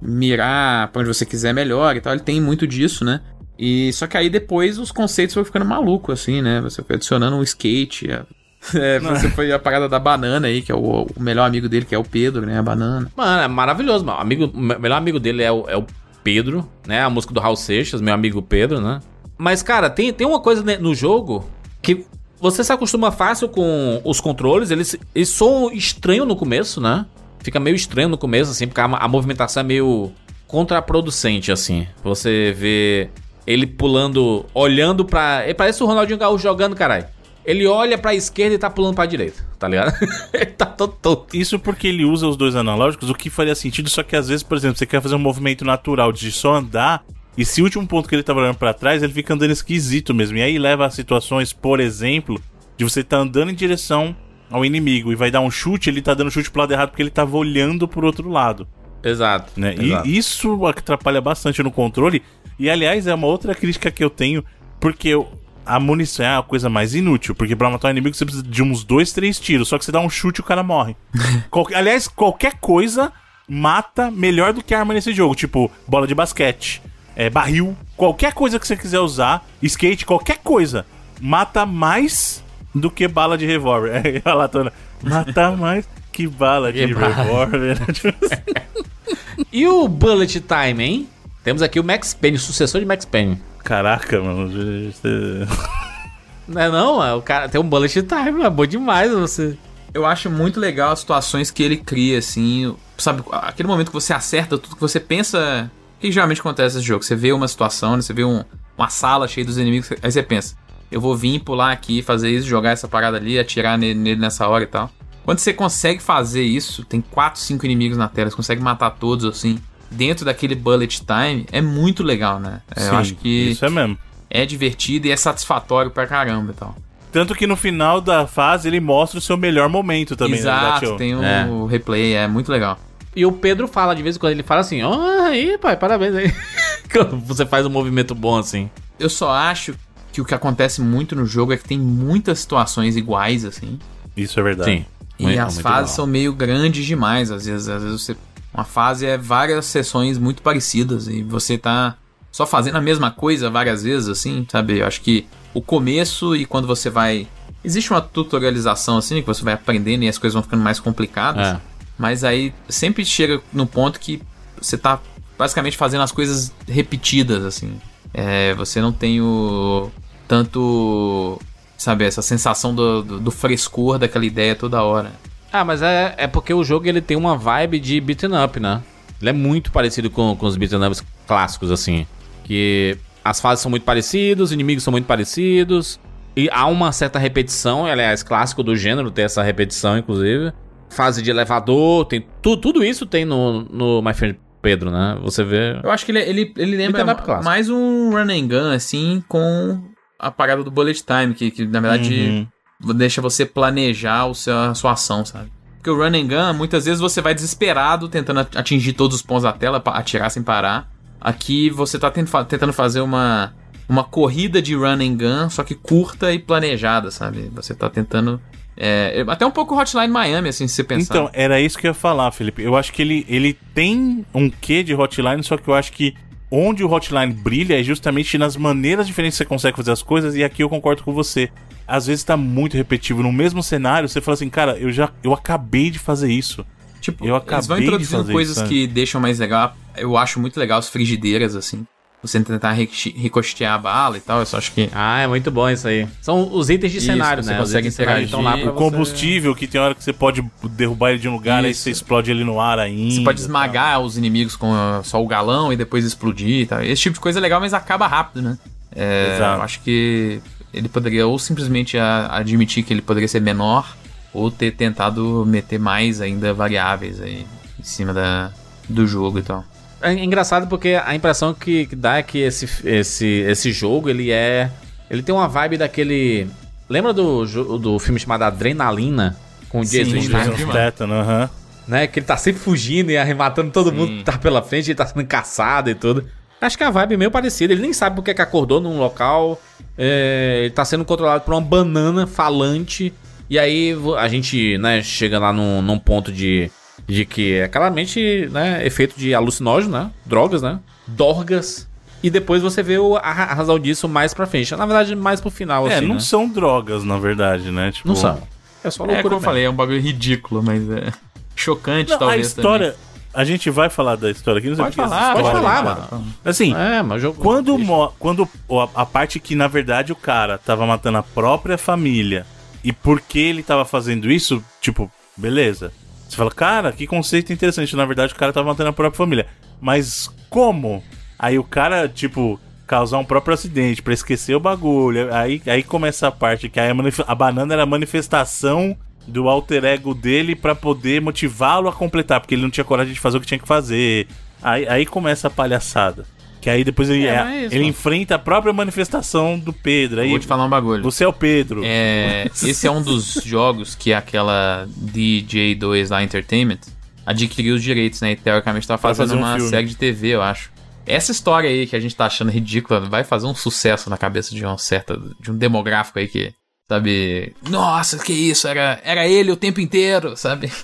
mirar pra onde você quiser melhor e tal. Ele tem muito disso, né? E só que aí depois os conceitos foram ficando malucos, assim, né? Você foi adicionando um skate, a- é, você foi a parada da banana aí, que é o, o melhor amigo dele, que é o Pedro, né? A banana. Mano, é maravilhoso. Mano. Amigo, o me- melhor amigo dele é o, é o Pedro, né? A música do Raul Seixas, meu amigo Pedro, né? Mas, cara, tem, tem uma coisa no jogo que você se acostuma fácil com os controles. Eles, eles são estranhos no começo, né? Fica meio estranho no começo, assim, porque a, a movimentação é meio contraproducente, assim. Você vê ele pulando, olhando pra. Parece o Ronaldinho Gaúcho jogando, caralho. Ele olha pra esquerda e tá pulando pra direita, tá ligado? ele tá todo tonto. Isso porque ele usa os dois analógicos, o que faria sentido, só que às vezes, por exemplo, você quer fazer um movimento natural de só andar, e se o último ponto que ele tava olhando pra trás, ele fica andando esquisito mesmo. E aí leva a situações, por exemplo, de você tá andando em direção ao inimigo e vai dar um chute, ele tá dando chute pro lado errado porque ele tava olhando pro outro lado. Exato. né? exato. E isso atrapalha bastante no controle. E aliás, é uma outra crítica que eu tenho, porque eu- a munição é a coisa mais inútil. Porque pra matar um inimigo você precisa de uns dois, três tiros. Só que você dá um chute e o cara morre. Qual- aliás, qualquer coisa mata melhor do que arma nesse jogo. Tipo, bola de basquete, é, barril, qualquer coisa que você quiser usar, skate, qualquer coisa, mata mais do que bala de revólver. É, a latona, mata mais que bala de bala. revólver. E o Bullet Time, hein? Temos aqui o Max Payne, o sucessor de Max Payne. Caraca, mano. Não é não? O cara tem um Bullet Time, é bom demais você. Eu acho muito legal as situações que ele cria, assim. Sabe, aquele momento que você acerta tudo que você pensa. O que geralmente acontece nesse jogo? Você vê uma situação, né? você vê um- uma sala cheia dos inimigos, aí você pensa, eu vou vir pular aqui, fazer isso, jogar essa parada ali, atirar nele, nele nessa hora e tal. Quando você consegue fazer isso, tem 4, 5 inimigos na tela, você consegue matar todos assim, dentro daquele bullet time, é muito legal, né? É, Sim, eu acho que Isso é mesmo. é divertido e é satisfatório pra caramba e tal. Tanto que no final da fase ele mostra o seu melhor momento também, né, Exato, Gatio? tem um É. replay, é muito legal. E o Pedro fala de vez em quando, ele fala assim, ó, aí, pai, parabéns aí. Quando você faz um movimento bom assim. Eu só acho que o que acontece muito no jogo é que tem muitas situações iguais, assim. Isso é verdade. Sim. E Muito- as muito fases são meio grandes demais. Às vezes, às vezes você. Uma fase é várias sessões muito parecidas. E você tá só fazendo a mesma coisa várias vezes, assim, sabe? Eu acho que o começo e quando você vai. Existe uma tutorialização, assim, que você vai aprendendo e as coisas vão ficando mais complicadas. É. Mas aí sempre chega no ponto que você tá basicamente fazendo as coisas repetidas, assim. É, você não tem o. tanto. Sabe, essa sensação do, do, do frescor daquela ideia toda hora. Ah, mas é, é porque o jogo ele tem uma vibe de beaten up, né? Ele é muito parecido com, com os beaten ups clássicos, assim. Que as fases são muito parecidas, os inimigos são muito parecidos. E há uma certa repetição, aliás, clássico do gênero, tem essa repetição, inclusive. Fase de elevador, tem tu, tudo isso tem no, no My Friend Pedro, né? Você vê. Eu acho que ele, ele, ele lembra mais um run and gun, assim, com a parada do bullet time, que, que na verdade Uhum. Deixa você planejar o seu, a sua ação, sabe? Porque o run and gun, muitas vezes você vai desesperado tentando at- atingir todos os pontos da tela, atirar sem parar. Aqui você tá tentando fazer uma, uma corrida de run and gun, só que curta e planejada, sabe? Você tá tentando... é, até um pouco Hotline Miami, assim, se você pensar. Então, era isso que eu ia falar, Felipe. Eu acho que ele, ele tem um quê de hotline, só que eu acho que onde o hotline brilha é justamente nas maneiras diferentes que você consegue fazer as coisas, e aqui eu concordo com você. Às vezes tá muito repetitivo. No mesmo cenário, você fala assim, cara, eu já eu acabei de fazer isso. Tipo, Eu eles vão acabei de introduzindo fazer coisas isso, que deixam mais legal. Eu acho muito legal as frigideiras, assim. Você tentar ricochetear a bala e tal. Eu só acho que. Ah, é muito bom isso aí. São os itens de Isso, cenário, você né? Os consegue interagir. estão lá pra O você- combustível, que tem hora que você pode derrubar ele de um lugar, aí Isso. você explode ele no ar ainda. Você pode tal. esmagar os inimigos com ah, só o galão e depois explodir e tal. Esse tipo de coisa é legal, mas acaba rápido, né? É, Exato. eu acho que ele poderia ou simplesmente admitir que ele poderia ser menor, ou ter tentado meter mais ainda variáveis aí em cima da, do jogo e tal. É engraçado porque a impressão que, que dá é que esse, esse, esse jogo, ele é... Ele tem uma vibe daquele... Lembra do, do filme chamado Adrenalina? Com o Jason Statham? Aham. né? Que ele tá sempre fugindo e arrematando todo Sim. mundo que tá pela frente, ele tá sendo caçado e tudo. Acho que a vibe é meio parecida. Ele nem sabe porque que acordou num local. é, ele tá sendo controlado por uma banana falante. E aí a gente, né, chega lá num, num ponto de, de que é claramente, né, efeito de alucinógeno, né? Drogas, né? Dorgas. E depois você vê o- a, ra- a razão disso mais pra frente. Na verdade, mais pro final, É, assim, não né? são drogas, na verdade, né? Tipo, Não são. É só É loucura como eu mesmo. falei, é um bagulho ridículo, mas é chocante Não, a talvez história. A gente vai falar da história aqui, não sei Pode falar, pode história- falar, mano. Assim, É, mas. Quando, mo- quando a, a parte que, na verdade, o cara tava matando a própria família e por que ele tava fazendo isso, tipo, beleza. Você fala, cara, que conceito interessante. Na verdade, o cara tava matando a própria família. Mas como? Aí o cara, tipo, causar um próprio acidente pra esquecer o bagulho. Aí, aí começa a parte que a, a banana era a manifestação do alter ego dele pra poder motivá-lo a completar, porque ele não tinha coragem de fazer o que tinha que fazer. Aí, aí começa a palhaçada. Que aí depois ele, É, é- é isso, ele enfrenta a própria manifestação do Pedro. Aí Vou te falar um bagulho. você é o Pedro. É, esse é um dos jogos que aquela DJ2 lá Entertainment adquiriu os direitos, né? E teoricamente tá fazendo fazer um uma filme. série de TV, eu acho. Essa história aí que a gente tá achando ridícula vai fazer um sucesso na cabeça de uma certa. de um demográfico aí que. Sabe? Nossa, que isso, era, era ele o tempo inteiro, sabe?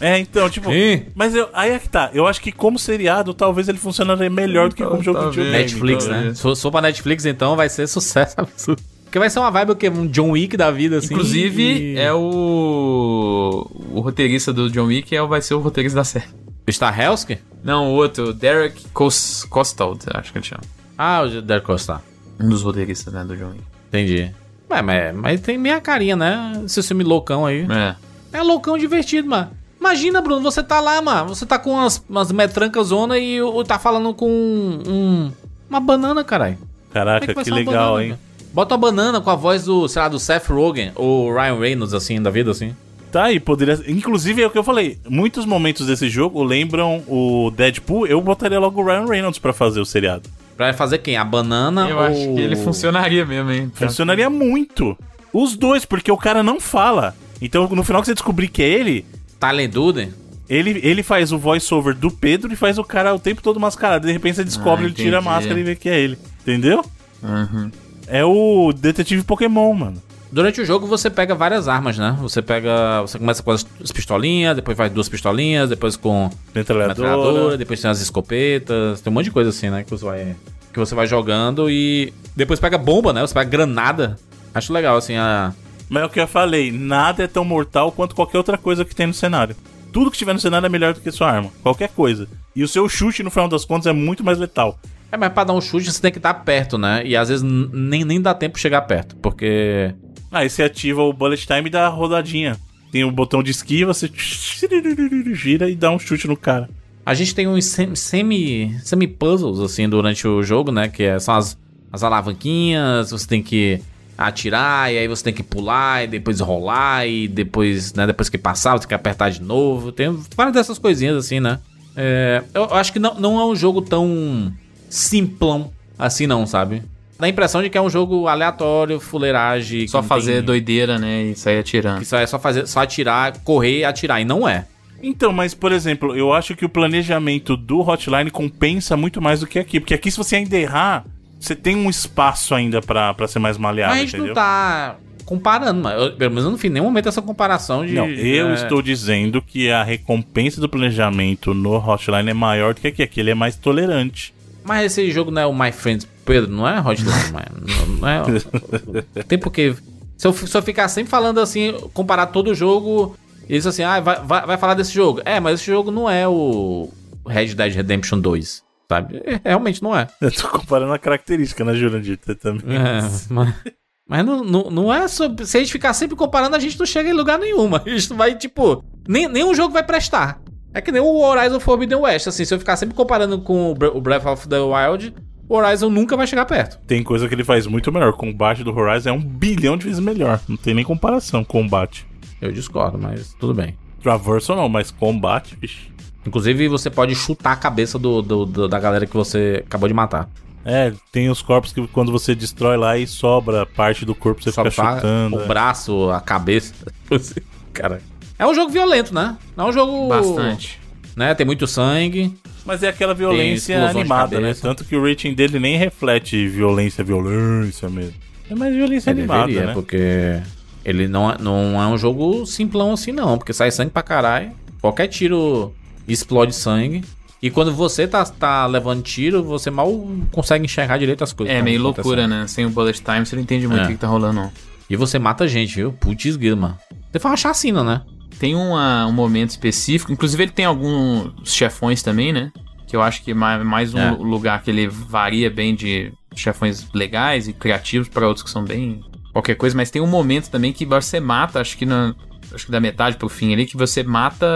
É, então, tipo. Sim. Mas eu, aí é que tá. Eu acho que como seriado, talvez ele funcionaria melhor do que como jogo de. Netflix, então, né? Se for, pra Netflix, então vai ser sucesso absurdo. Porque vai ser uma vibe o quê? Um John Wick da vida, assim. Inclusive, e- é o. O roteirista do John Wick é, vai ser o roteirista da série. Star Helsky? Não, o outro, Derek Cos Costald, acho que ele chama. Ah, o Derek Costa. Um dos roteiristas, né, do John Wick. Entendi. Mas, mas, mas tem minha carinha, né? Esse filme loucão aí. É. É loucão divertido, mano. Imagina, Bruno, você tá lá, mano. Você tá com umas, umas metrancas zona e o- tá falando com um, uma banana, caralho. Como é Caraca, vai que uma legal, banana, hein? cara? Bota uma banana com a voz do, sei lá, do Seth Rogen ou Ryan Reynolds, assim, da vida, assim. Tá aí, poderia. Inclusive, é o que eu falei. Muitos momentos desse jogo lembram o Deadpool. Eu botaria logo o Ryan Reynolds pra fazer o seriado. Pra fazer quem? A banana Eu ou... acho que ele funcionaria mesmo, hein? Funcionaria muito. Os dois, porque o cara não fala. Então, no final que você descobrir que é ele, Tyler Durden? ele, ele faz o voice-over do Pedro e faz o cara o tempo todo mascarado. De repente você descobre, Ah, ele tira a máscara e vê que é ele. Entendeu? Uhum. É o detetive Pokémon, mano. Durante o jogo você pega várias armas, né? Você pega. Você começa com as as pistolinhas, depois vai duas pistolinhas, depois com metralhadora, depois tem as escopetas, tem um monte de coisa assim, né? Que você vai. Que você vai jogando e. Depois pega bomba, né? Você pega granada. Acho legal, assim, a. Mas é o que eu falei, nada é tão mortal quanto qualquer outra coisa que tem no cenário. Tudo que tiver no cenário é melhor do que sua arma. Qualquer coisa. E o seu chute, no final das contas, é muito mais letal. É, mas pra dar um chute você tem que estar perto, né? E às vezes nem, nem dá tempo de chegar perto, porque. Aí você ativa o bullet time e dá a rodadinha. Tem o botão de esquiva, você gira e dá um chute no cara. A gente tem uns sem- semi, semi puzzles assim durante o jogo, né? Que é- são as, as alavanquinhas, você tem que atirar e aí você tem que pular e depois rolar e depois, né, depois que passar, você tem que apertar de novo. Tem várias dessas coisinhas assim, né? É, eu acho que não, não é um jogo tão simplão assim não, sabe? Dá a impressão de que é um jogo aleatório, fuleiragem, Só fazer tem- doideira, né? E sair atirando. que só é só fazer, só atirar, correr e atirar e não é. Então, mas por exemplo, eu acho que o planejamento do Hotline compensa muito mais do que aqui. Porque aqui, se você ainda errar, você tem um espaço ainda pra, pra ser mais maleável, Mas a gente entendeu? não tá comparando, mas eu, pelo menos eu não fiz em nenhum momento essa comparação de. Não, eu é, estou dizendo que a recompensa do planejamento no Hotline é maior do que aqui. Aqui ele é mais tolerante. Mas esse jogo não é o My Friends Pedro, não é Hotline? não, não é. Tem porque. Se eu, se eu ficar sempre falando assim, comparar todo jogo, e isso assim, ah, vai, vai, vai falar desse jogo. É, mas esse jogo não é o Red Dead Redemption 2, sabe? É, realmente não é. Eu tô comparando a característica, né, Jurandir? Você também. É, mas mas não, não, não é sobre. Se a gente ficar sempre comparando, a gente não chega em lugar nenhum. A gente vai, tipo. Nem, nenhum jogo vai prestar. É que nem o Horizon Forbidden West. Assim, se eu ficar sempre comparando com o Bre- o Breath of the Wild, o Horizon nunca vai chegar perto. Tem coisa que ele faz muito melhor. O combate do Horizon é um bilhão de vezes melhor. Não tem nem comparação com combate. Eu discordo, mas tudo bem. Traversal não, mas combate, vixi. Inclusive, você pode chutar a cabeça do, do- do- da galera que você acabou de matar. É, tem os corpos que quando você destrói lá e sobra parte do corpo, você Só fica chutando. O é. braço, a cabeça. Cara. É um jogo violento, né? Não é um jogo. Bastante. Né? Tem muito sangue. Mas é aquela violência animada, né? Tanto que o rating dele nem reflete violência, violência mesmo. É mais violência É, animada, deveria, né? porque ele não, é- não é um jogo simplão assim, não. Porque sai sangue pra caralho. Qualquer tiro explode sangue. E quando você tá, tá levando tiro, você mal consegue enxergar direito as coisas. É que meio loucura, acontecendo. né? Sem o bullet time, você não entende muito É. o que, que tá rolando, não. E você mata gente, viu? Putz, grima. Você faz uma chacina, né? Tem uma- um momento específico, inclusive ele tem alguns chefões também, né? Que eu acho que é ma- mais um É. lugar que ele varia bem de chefões legais e criativos para outros que são bem qualquer coisa, mas tem um momento também que você mata, acho que na acho que da metade pro fim ali, que você mata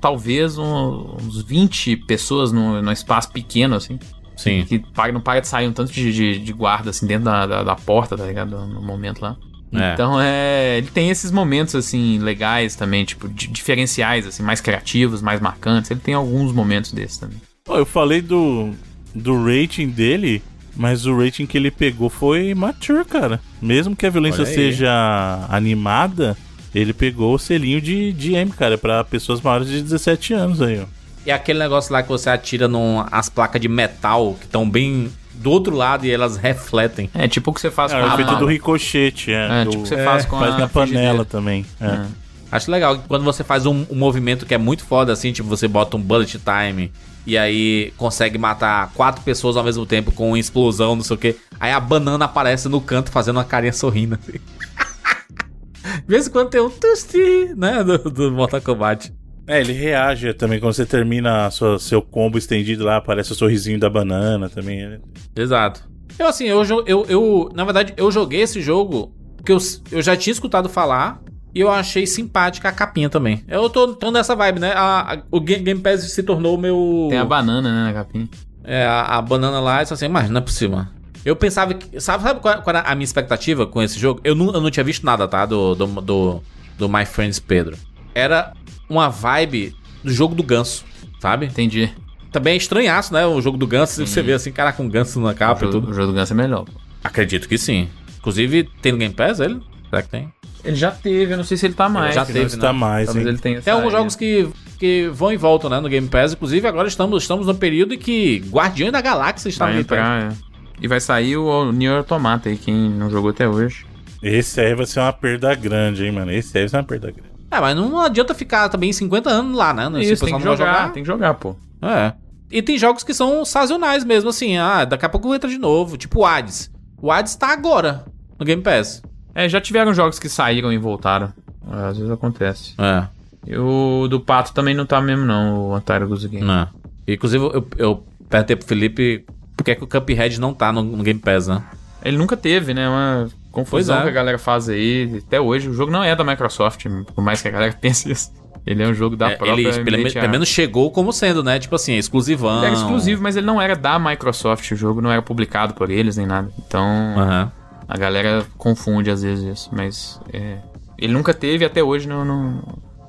talvez um- uns 20 pessoas num, num espaço pequeno, assim. Sim. Que para- não para de sair um tanto de, de, de guarda, assim, dentro da, da, da porta, tá ligado? No momento lá. É. Então, é. Ele tem esses momentos, assim, legais também, tipo, di- diferenciais, assim, mais criativos, mais marcantes. Ele tem alguns momentos desses também. Pô, eu falei do, do rating dele, mas o rating que ele pegou foi mature, cara. Mesmo que a violência seja animada, ele pegou o selinho de, de M, cara, pra pessoas maiores de 17 anos aí, ó. E aquele negócio lá que você atira num, as placas de metal que estão bem do outro lado e elas refletem. É, tipo o que você faz É, com o a efeito bala. do ricochete, é. É, do- tipo o que você faz com faz a na panela também. É. Acho legal que quando você faz um, um movimento que é muito foda, assim, tipo, você bota um bullet time e aí consegue matar quatro pessoas ao mesmo tempo com uma explosão, não sei o que. Aí a banana aparece no canto fazendo uma carinha sorrindo. Assim. De vez em quando tem um tusti, né? Do, do Mortal Kombat. É, ele reage também quando você termina a sua- seu combo estendido lá, aparece o sorrisinho da banana também. né? Exato. Eu, assim, eu, eu, eu. Na verdade, eu joguei esse jogo porque eu, eu já tinha escutado falar e eu achei simpática a capinha também. Eu tô, tô nessa vibe, né? A- a- o Game, Game Pass se tornou o meu. Tem a banana, né, na capinha. É, a, a banana lá, e só assim, mas não é possível. mano. Eu pensava que. Sabe, sabe qual, qual era a minha expectativa com esse jogo? Eu não, eu não tinha visto nada, tá? Do, do, do, do My Friends Pedro. Era uma vibe do jogo do ganso, sabe? Entendi. Também é estranhaço, né? O jogo do ganso. Você vê assim, caraca, um ganso na capa e jogo, tudo. o jogo do Ganso é melhor. pô. Acredito que sim. Inclusive, tem no Game Pass ele? Será que tem? Ele já teve, eu não sei se ele tá mais. Já Acho que teve, está né? mais, Talvez hein? ele tenha Tem alguns jogos que, que vão e voltam, né? No Game Pass. Inclusive, agora estamos, estamos no período em que Guardiões da Galáxia está no Vai Game Pass. entrar, é. E vai sair o Nier Automata aí, quem não jogou até hoje. Esse aí vai ser uma perda grande, hein, mano. Esse aí vai ser uma perda grande. É, mas não adianta ficar também 50 anos lá, né? Isso, tem que não vai jogar, tem que jogar, pô. É. E tem jogos que são sazonais mesmo, assim. Ah, daqui a pouco entra de novo. Tipo o Hades. O Hades tá agora no Game Pass. É, já tiveram jogos que saíram e voltaram. É, Às vezes acontece. É, E o do Pato também não tá mesmo, não, o Antares Game. né? Inclusive, eu, eu perguntei pro Felipe por que, é que o Cuphead não tá no, no Game Pass, né? Ele nunca teve, né? Uma confusão é. que a galera faz aí. Até hoje, o jogo não é da Microsoft, por mais que a galera pense isso. Ele é um jogo da É, própria. ele pelo, Mediate pelo menos chegou como sendo, né? Tipo assim, exclusivão. Ele era exclusivo, mas ele não era da Microsoft. O jogo não era publicado por eles nem nada. Então, Aham. a galera confunde às vezes isso. Mas é, ele nunca teve até hoje não, não,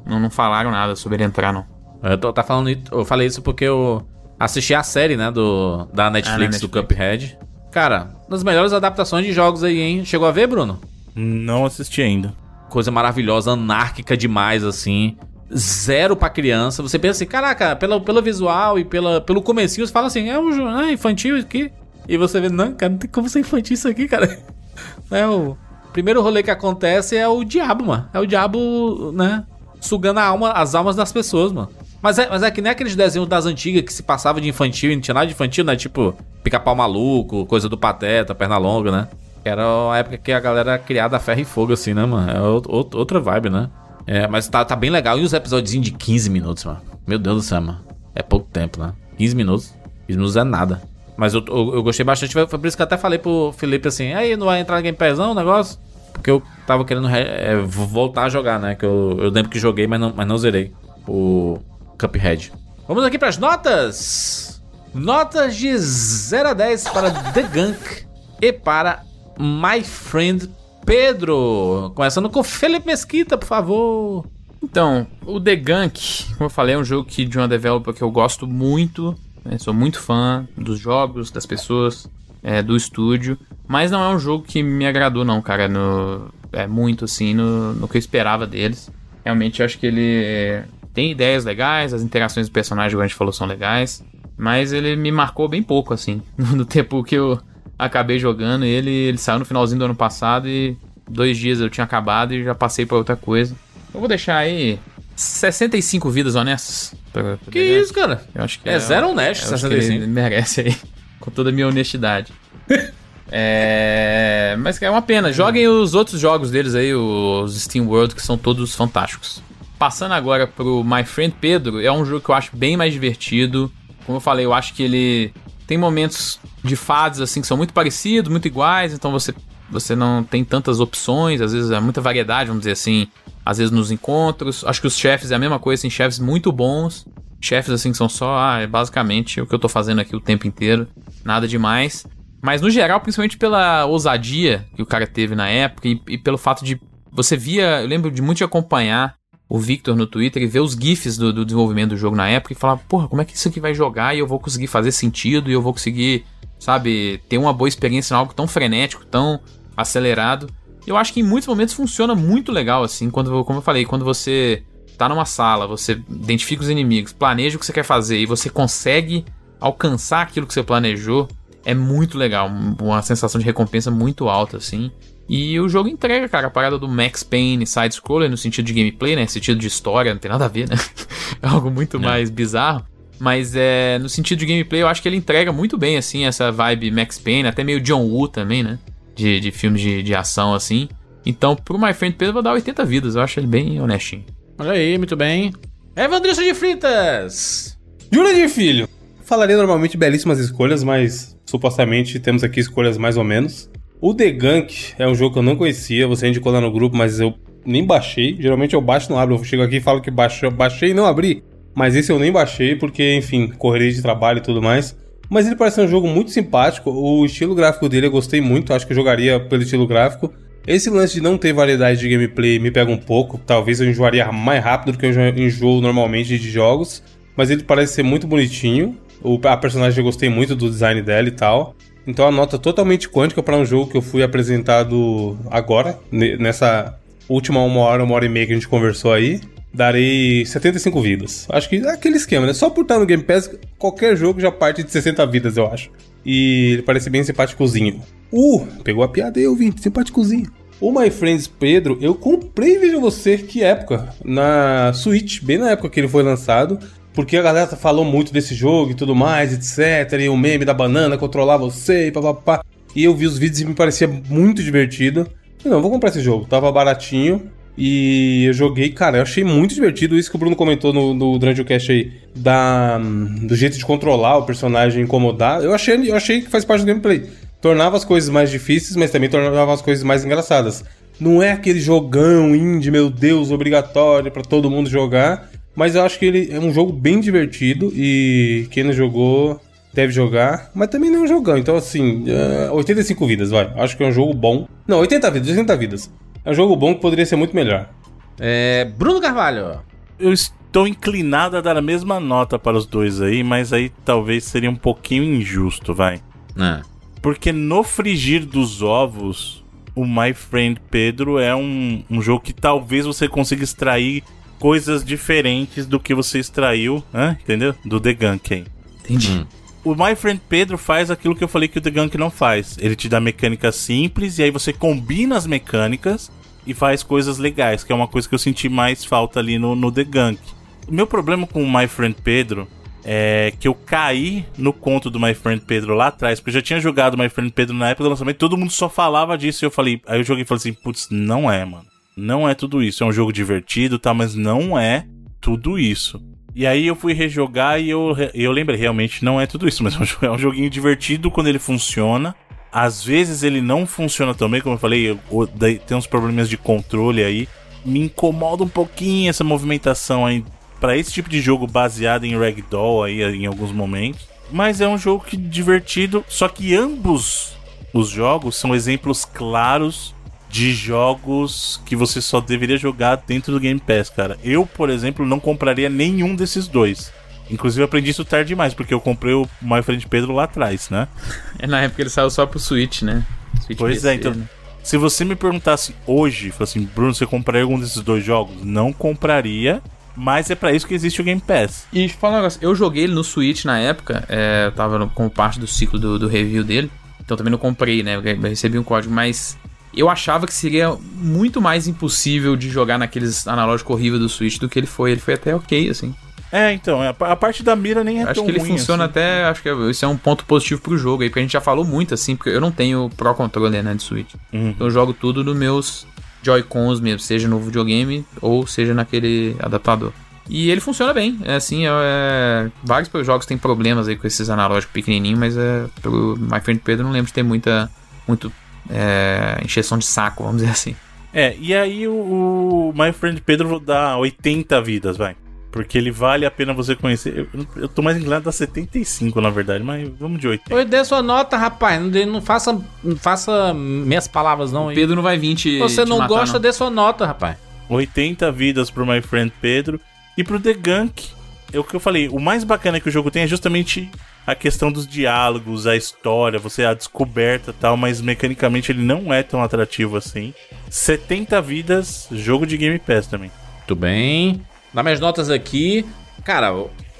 não, não falaram nada sobre ele entrar, não. Eu, tô, tá falando, eu falei isso porque eu assisti a série, né, do, da Netflix, Ah, do Netflix. Cuphead. Cara, das melhores adaptações de jogos aí, hein? Chegou a ver, Bruno? Não assisti ainda. Coisa maravilhosa, anárquica demais, assim. Zero pra criança. Você pensa assim, caraca, pelo, pelo visual e pela, pelo comecinho, você fala assim, é um jogo é infantil aqui. E você vê, não, cara, não tem como ser infantil isso aqui, cara. É o primeiro rolê que acontece é o diabo, mano. É o diabo, né? Sugando a alma, as almas das pessoas, mano. Mas é, mas é que nem aqueles desenhos das antigas que se passava de infantil e não tinha nada de infantil, né? Tipo, pica-pau maluco, coisa do pateta, perna longa, né? Era a época que a galera era criada a ferro e fogo, assim, né, mano? É out- out- outra vibe, né? É, mas tá, tá bem legal. E os episódios de 15 minutos, mano? Meu Deus do céu, mano. É pouco tempo, né? 15 minutos. 15 minutos é nada. Mas eu, eu, eu gostei bastante. Foi por isso que eu até falei pro Felipe assim: aí, não vai entrar no Game o negócio? Porque eu tava querendo re- é, vo- voltar a jogar, né? Que eu, eu lembro que joguei, mas não, mas não zerei o Cuphead. Vamos aqui pras notas. Notas de 0 a 10 para The Gunk e para My Friend Pedro. Começando com Felipe Mesquita, por favor. Então, o The Gunk, como eu falei, é um jogo que, de uma developer que eu gosto muito. né, Sou muito fã dos jogos, das pessoas, é, do estúdio. Mas não é um jogo que me agradou, não, cara. No, é muito assim no, no que eu esperava deles. Realmente eu acho que ele tem ideias legais, as interações do personagem, como a gente falou, são legais. Mas ele me marcou bem pouco, assim. No tempo que eu acabei jogando ele, ele saiu no finalzinho do ano passado e dois dias eu tinha acabado e já passei pra outra coisa. Eu vou deixar aí 65 vidas honestas. pra- pra Que isso, cara? Eu acho que É zero honesto, que 65. Ele merece aí, com toda a minha honestidade. é, mas é uma pena. Joguem os outros jogos deles aí, os Steam World, que são todos fantásticos. Passando agora pro My Friend Pedro, é um jogo que eu acho bem mais divertido. Como eu falei, eu acho que ele tem momentos de fases assim que são muito parecidos, muito iguais, então você você não tem tantas opções, às vezes é muita variedade, vamos dizer assim, às vezes nos encontros. Acho que os chefes é a mesma coisa, assim, chefes muito bons. Chefes assim que são só, ah, é basicamente o que eu tô fazendo aqui o tempo inteiro, nada demais. Mas no geral, principalmente pela ousadia que o cara teve na época e, e pelo fato de você via, eu lembro de muito acompanhar o Victor no Twitter e ver os GIFs do, do desenvolvimento do jogo na época e falar, porra, como é que isso aqui vai jogar e eu vou conseguir fazer sentido e eu vou conseguir, sabe, ter uma boa experiência em algo tão frenético, tão acelerado. Eu acho que em muitos momentos funciona muito legal, assim, quando, como eu falei, quando você tá numa sala, você identifica os inimigos, planeja o que você quer fazer e você consegue alcançar aquilo que você planejou, é muito legal, uma sensação de recompensa muito alta, assim. E o jogo entrega, cara, a parada do Max Payne side-scroller no sentido de gameplay, né? Sentido de história, não tem nada a ver, né? é algo muito mais bizarro. Mas é, no sentido de gameplay, eu acho que ele entrega muito bem, assim, essa vibe Max Payne, até meio John Woo também, né? De, de filmes de, de ação, assim. Então, pro My Friend Pedro, eu vou dar 80 vidas, eu acho ele bem honestinho. Olha aí, muito bem. Evandrilson de Fritas! Júlia de Filho. Falaria normalmente belíssimas escolhas, mas supostamente temos aqui escolhas mais ou menos. O The Gunk é um jogo que eu não conhecia, você indicou lá no grupo, mas eu nem baixei. Geralmente eu baixo e não abro. Eu chego aqui e falo que baixo, baixei e não abri. Mas esse eu nem baixei, porque, enfim, correria de trabalho e tudo mais. Mas ele parece um jogo muito simpático. O estilo gráfico dele eu gostei muito, acho que eu jogaria pelo estilo gráfico. Esse lance de não ter variedade de gameplay me pega um pouco. Talvez eu enjoaria mais rápido do que eu enjo- enjoo normalmente de jogos. Mas ele parece ser muito bonitinho. O, a personagem eu gostei muito do design dela e tal. Então a nota totalmente quântica para um jogo que eu fui apresentado agora, ne- nessa última uma hora, uma hora e meia que a gente conversou aí. Darei 75 vidas. Acho que é aquele esquema, né? Só por estar no Game Pass, qualquer jogo já parte de 60 vidas, eu acho. E ele parece bem simpáticozinho. Uh, pegou a piada aí, ouvinte, simpáticozinho. O My Friends Pedro, eu comprei, veja você, que época, na Switch, bem na época que ele foi lançado, porque a galera falou muito desse jogo e tudo mais, etc. E o meme da banana controlar você e papapá. E eu vi os vídeos e me parecia muito divertido. Falei, não, vou comprar esse jogo, tava baratinho. E eu joguei, cara, eu achei muito divertido isso que o Bruno comentou no, no- durante o cast aí, da, do jeito de controlar o personagem incomodar. Eu achei, eu achei que faz parte do gameplay. Tornava as coisas mais difíceis, mas também tornava as coisas mais engraçadas. Não é aquele jogão indie, meu Deus, obrigatório pra todo mundo jogar. Mas eu acho que ele é um jogo bem divertido e quem não jogou deve jogar. Mas também não é um jogão, então assim, é, 85 vidas, vai. Acho que é um jogo bom. Não, 80 vidas, 80 vidas. É um jogo bom que poderia ser muito melhor. É, Bruno Carvalho. Eu estou inclinado a dar a mesma nota para os dois aí, mas aí talvez seria um pouquinho injusto, vai. É. Porque no frigir dos ovos, o My Friend Pedro é um, um jogo que talvez você consiga extrair coisas diferentes do que você extraiu, hã? entendeu? Do The Gunk aí. Entendi. O My Friend Pedro faz aquilo que eu falei que o The Gunk não faz. Ele te dá mecânicas simples e aí você combina as mecânicas e faz coisas legais, que é uma coisa que eu senti mais falta ali no, no The Gunk. O meu problema com o My Friend Pedro é que eu caí no conto do My Friend Pedro lá atrás, porque eu já tinha jogado My Friend Pedro na época do lançamento, todo mundo só falava disso e eu falei, aí eu joguei e falei assim, putz, não é, mano. Não é tudo isso. É um jogo divertido, tá, mas não é tudo isso. E aí eu fui rejogar e eu, eu lembrei, realmente não é tudo isso, mas é um é um joguinho divertido quando ele funciona. Às vezes ele não funciona tão bem, como eu falei, eu- daí tem uns problemas de controle aí. Me incomoda um pouquinho essa movimentação aí para esse tipo de jogo baseado em ragdoll aí em alguns momentos. Mas é um jogo que divertido, só que ambos os jogos são exemplos claros de jogos que você só deveria jogar dentro do Game Pass, cara. Eu, por exemplo, não compraria nenhum desses dois. Inclusive, eu aprendi isso tarde demais, porque eu comprei o My Friend Pedro lá atrás, né? É na época ele saiu só pro Switch, né? Switch Pois é, PC, então. né? Se você me perguntasse hoje, assim, Bruno, você compraria algum desses dois jogos? Não compraria, mas é pra isso que existe o Game Pass. E falar um negócio, eu joguei ele no Switch na época, é, eu tava como parte do ciclo do, do review dele, então também não comprei, né? Eu recebi um código, mas eu achava que seria muito mais impossível de jogar naqueles analógicos horríveis do Switch do que ele foi. Ele foi até ok, assim. É, então, a a parte da mira nem é acho tão que ele ruim funciona assim. até. Acho que isso é um ponto positivo pro jogo aí, porque a gente já falou muito assim, porque eu não tenho Pro Controller né, de Switch. Uhum. Então eu jogo tudo nos meus Joy-Cons mesmo, seja no videogame ou seja naquele adaptador. E ele funciona bem, é assim, é, é- vários jogos têm problemas aí com esses analógicos pequenininhos, mas é, pelo My Friend Pedro não lembro de ter muita, muito é, encheção de saco, vamos dizer assim. É, e aí o, o My Friend Pedro dá 80 vidas, vai. Porque ele vale a pena você conhecer. Eu, eu tô mais inclinado a dar 75, na verdade, mas vamos de 80. Oi, dê sua nota, rapaz. Não, não faça, não faça minhas palavras, não. aí. Pedro não vai vir te Você te não matar, gosta, dê sua nota, rapaz. 80 vidas pro My Friend Pedro. E pro The Gunk, é o que eu falei, o mais bacana que o jogo tem é justamente a questão dos diálogos, a história, você a descoberta tal, mas mecanicamente ele não é tão atrativo assim. 70 vidas, jogo de Game Pass também. Muito bem. Dá minhas notas aqui. Cara,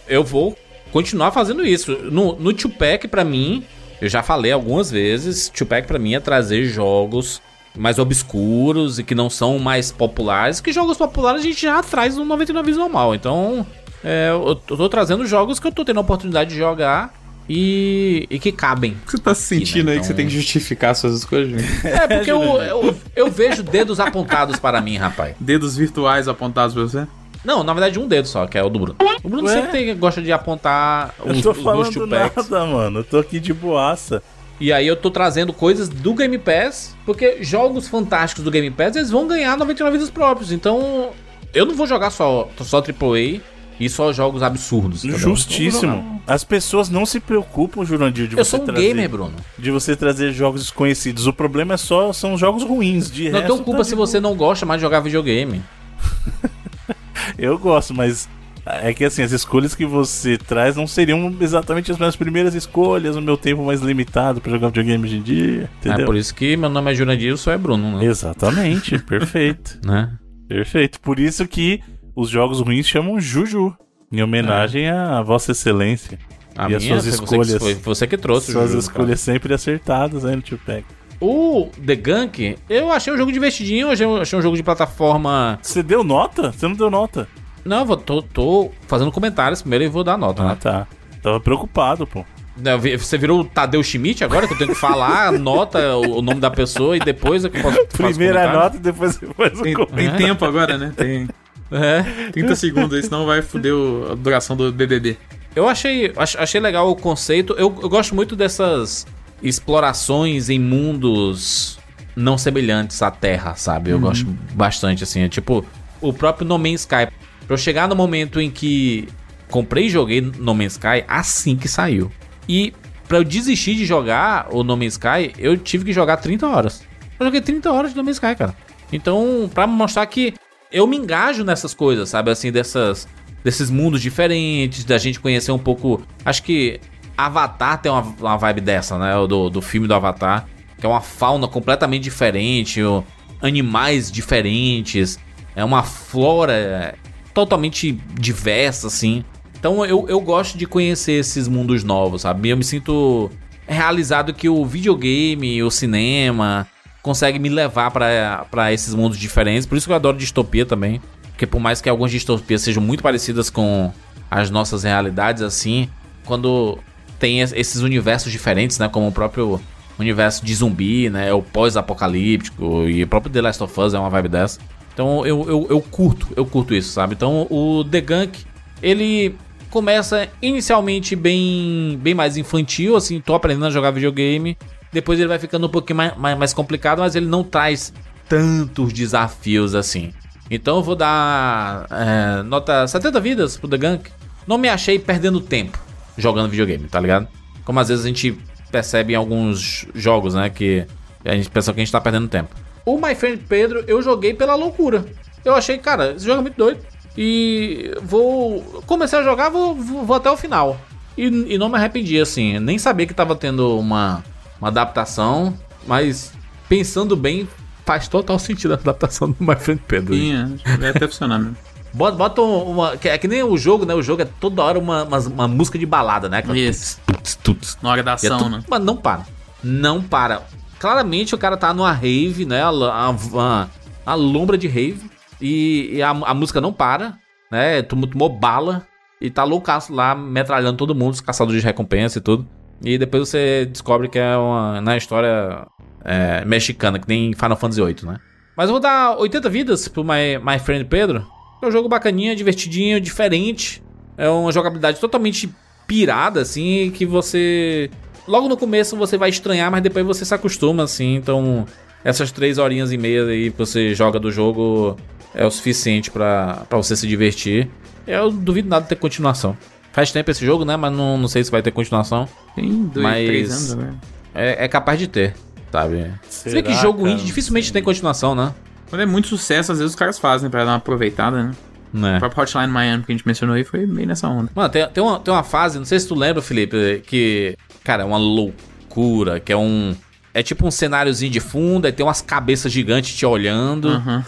eu vou continuar fazendo isso. No, no Tupac, pra mim, eu já falei algumas vezes, Tupac pra mim é trazer jogos mais obscuros e que não são mais populares, que jogos populares a gente já traz no 99 Vidas normal. Então, é, eu tô trazendo jogos que eu tô tendo a oportunidade de jogar e, e que cabem. O que você tá se sentindo né, aí que você então- tem que justificar suas escolhas? gente? É, porque eu, eu, eu vejo dedos apontados para mim, rapaz. Dedos virtuais apontados pra você? Não, na verdade, um dedo só, que é o do Bruno. O Bruno Ué? sempre tem- gosta de apontar Eu os, tô os dois falando nada, mano. Eu tô aqui de boaça. E aí eu tô trazendo coisas do Game Pass, porque jogos fantásticos do Game Pass, eles vão ganhar 99 vidas próprios. Então, eu não vou jogar só, só AAA e só jogos absurdos. entendeu? Justíssimo. As pessoas não se preocupam, Jurandir, de Eu você sou um trazer, gamer, Bruno. de você trazer jogos desconhecidos. O problema é só são jogos ruins. De Não tenho culpa tá se de você não gosta mais de jogar videogame. Eu gosto, mas é que assim, as escolhas que você traz não seriam exatamente as minhas primeiras escolhas, o meu tempo mais limitado pra jogar videogame hoje em dia, É entendeu? por isso que meu nome é Jurandir e o seu é Bruno, né? Exatamente, perfeito. né? Perfeito. Por isso que os jogos ruins chamam Juju, em homenagem à Vossa Excelência. A E as minha suas foi você que- escolhas? Foi você que trouxe Suas jogo, escolhas sempre acertadas aí no Tupac. cara. O The Gunk, eu achei um jogo divertidinho, eu achei, achei um jogo de plataforma. Você deu nota? Você não deu nota. Não, eu vou, tô, tô fazendo comentários primeiro e vou dar nota, Ah, né? tá. Tava preocupado, pô. Você virou o Tadeu Schmidt agora, que eu tenho que falar a nota, o, nome da pessoa e depois é que eu posso Primeira nota e depois você faz o Tem, comentário. tem tempo agora, né? Tem É. 30 segundos aí, senão vai foder a duração do BBB. Eu achei, ach- achei legal o conceito. Eu, eu gosto muito dessas explorações em mundos não semelhantes à Terra, sabe? Eu gosto bastante, assim. É tipo, o próprio No Man's Sky. Pra eu chegar no momento em que comprei e joguei No Man's Sky assim que saiu. E pra eu desistir de jogar o No Man's Sky, eu tive que jogar 30 horas. Eu joguei 30 horas de No Man's Sky, cara. Então, pra mostrar que eu me engajo nessas coisas, sabe? Assim, dessas, desses mundos diferentes, da gente conhecer um pouco. Acho que Avatar tem uma, uma vibe dessa, né? Do, do filme do Avatar. Que é uma fauna completamente diferente, animais diferentes, é uma flora totalmente diversa, assim. Então eu, eu gosto de conhecer esses mundos novos, sabe? Eu me sinto realizado que o videogame, o cinema, consegue me levar pra esses mundos diferentes. Por isso que eu adoro distopia também. Porque por mais que algumas distopias sejam muito parecidas com as nossas realidades, assim, quando tem es- esses universos diferentes, né? Como o próprio universo de zumbi, né? O pós-apocalíptico e o próprio The Last of Us é uma vibe dessa. Então eu, eu, eu curto, eu curto isso, sabe? Então o The Gunk, ele começa inicialmente bem, bem mais infantil, assim, tô aprendendo a jogar videogame. Depois ele vai ficando um pouquinho mais, mais, mais complicado, mas ele não traz tantos desafios assim. Então eu vou dar é, nota 70 vidas pro The Gunk. Não me achei perdendo tempo jogando videogame, tá ligado? Como às vezes a gente percebe em alguns jogos, né? Que a gente pensa que a gente tá perdendo tempo. O My Friend Pedro eu joguei pela loucura. Eu achei, cara, esse jogo é muito doido. E vou. Comecei a jogar, vou, vou, até o final. E, e não me arrependi, assim. Nem sabia que tava tendo uma, uma adaptação, mas pensando bem, faz total sentido a adaptação do My Friend Pedro. Sim, é, vai até funcionar mesmo. Bota, bota uma. que É que nem o jogo, né? O jogo é toda hora uma, uma, uma música de balada, né? Aquela Isso. tuts, tuts, Na hora da e é ação, tudo- né? Mas não para. Não para. Claramente o cara tá numa rave, né? A, a, a, a lombra de rave. E, e a, a música não para, né? Tomou, tomou bala. E tá loucaço lá, metralhando todo mundo, os caçadores de recompensa e tudo. E depois você descobre que é uma na história é, mexicana, que nem Final Fantasy VIII, né? Mas eu vou dar 80 vidas pro My, My Friend Pedro. É um jogo bacaninha, divertidinho, diferente. É uma jogabilidade totalmente pirada, assim, que você. Logo no começo você vai estranhar, mas depois você se acostuma, assim. Então, essas três horinhas e meia aí que você joga do jogo é o suficiente pra você se divertir. Eu duvido nada de ter continuação. Faz tempo esse jogo, né? Mas não, não sei se vai ter continuação. Tem dois, Mas- três anos agora. É, é capaz de ter, sabe? Você vê que Será, jogo cara? indie dificilmente tem continuação, né? Quando é muito sucesso, às vezes os caras fazem pra dar uma aproveitada, né? Né. O próprio Hotline Miami que a gente mencionou aí foi meio nessa onda. Mano, tem, tem, uma, tem uma fase, não sei se tu lembra, Felipe, que, cara, é uma loucura, que é um... É tipo um cenáriozinho de fundo, aí tem umas cabeças gigantes te olhando, Aham.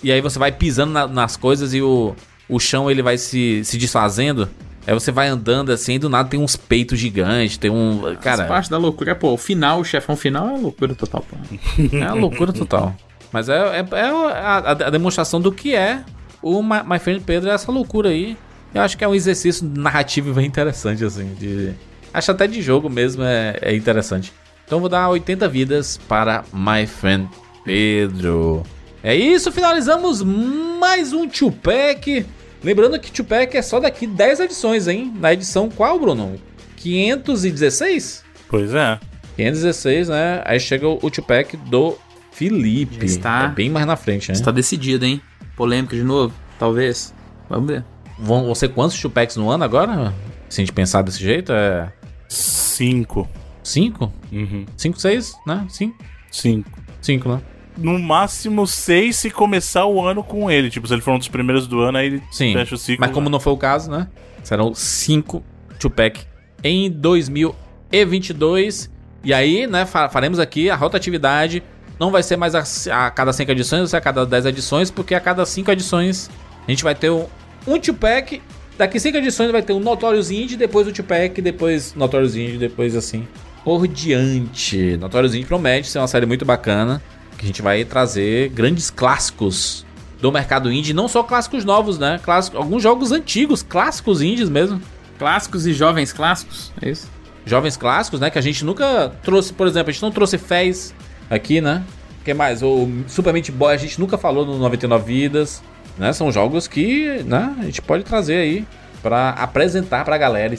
e aí você vai pisando na- nas coisas e o, o chão ele vai se, se desfazendo. Aí você vai andando assim, e do nada tem uns peitos gigantes, tem um... Cara, Cara, parte da loucura. Pô, o final, o chefão final é loucura total, pô. é uma loucura total. Mas é, é, é a, a- demonstração do que é o My, My Friend Pedro, é essa loucura aí. Eu acho que é um exercício narrativo bem interessante, assim. De, acho até de jogo mesmo é, é interessante. Então vou dar 80 vidas para My Friend Pedro. É isso, finalizamos mais um Tupac. Lembrando que Tupac é só daqui 10 edições, hein? Na edição qual, Bruno? 516? Pois é. 516, né? Aí chega o Tupac do Felipe. Já está- É bem mais na frente, né? Está decidido, hein? Polêmica de novo? Talvez. Vamos ver. Vão, vão ser quantos Tupacs no ano agora? Se a gente pensar desse jeito, é. Cinco. 5? Uhum. 5, 6, né? 5? Cinco. 5, né? No máximo seis se começar o ano com ele. Tipo, se ele for um dos primeiros do ano, aí ele Sim. fecha o ciclo. Mas como não foi o caso, né? Serão 5 Tupac em 2022. E aí, né, fa- faremos aqui a rotatividade. Não vai ser mais a, a cada 5 edições, vai ser a cada 10 edições, porque a cada 5 edições a gente vai ter um, um Tupac. Daqui 5 edições vai ter um Notorious Indie, depois o Tupac, depois Notorious Indie, depois assim por diante. Notorious Indie promete ser uma série muito bacana, que a gente vai trazer grandes clássicos do mercado indie, não só clássicos novos, né? Clássicos, alguns jogos antigos, clássicos indies mesmo. Clássicos e jovens clássicos? É isso? Jovens clássicos, né? Que a gente nunca trouxe, por exemplo, a gente não trouxe Fez aqui, né? O que mais? O Super Meat Boy a gente nunca falou no 99 Vidas, né? São jogos que, né? A gente pode trazer aí pra apresentar pra galera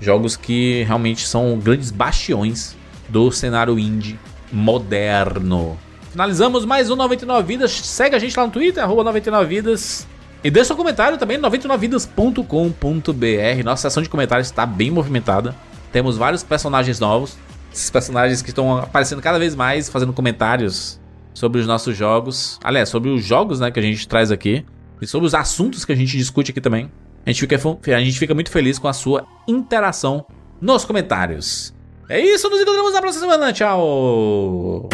jogos que realmente são grandes bastiões do cenário indie moderno. Finalizamos mais um 99 Vidas. Segue a gente lá no Twitter, arroba 99 Vidas. E deixa seu comentário também, 99vidas.com.br. Nossa seção de comentários está bem movimentada. Temos vários personagens novos. Esses personagens que estão aparecendo cada vez mais, fazendo comentários sobre os nossos jogos. Aliás, sobre os jogos né, que a gente traz aqui. E sobre os assuntos que a gente discute aqui também. A gente fica, a gente fica muito feliz com a sua interação nos comentários. É isso, nos encontramos na próxima semana. Tchau!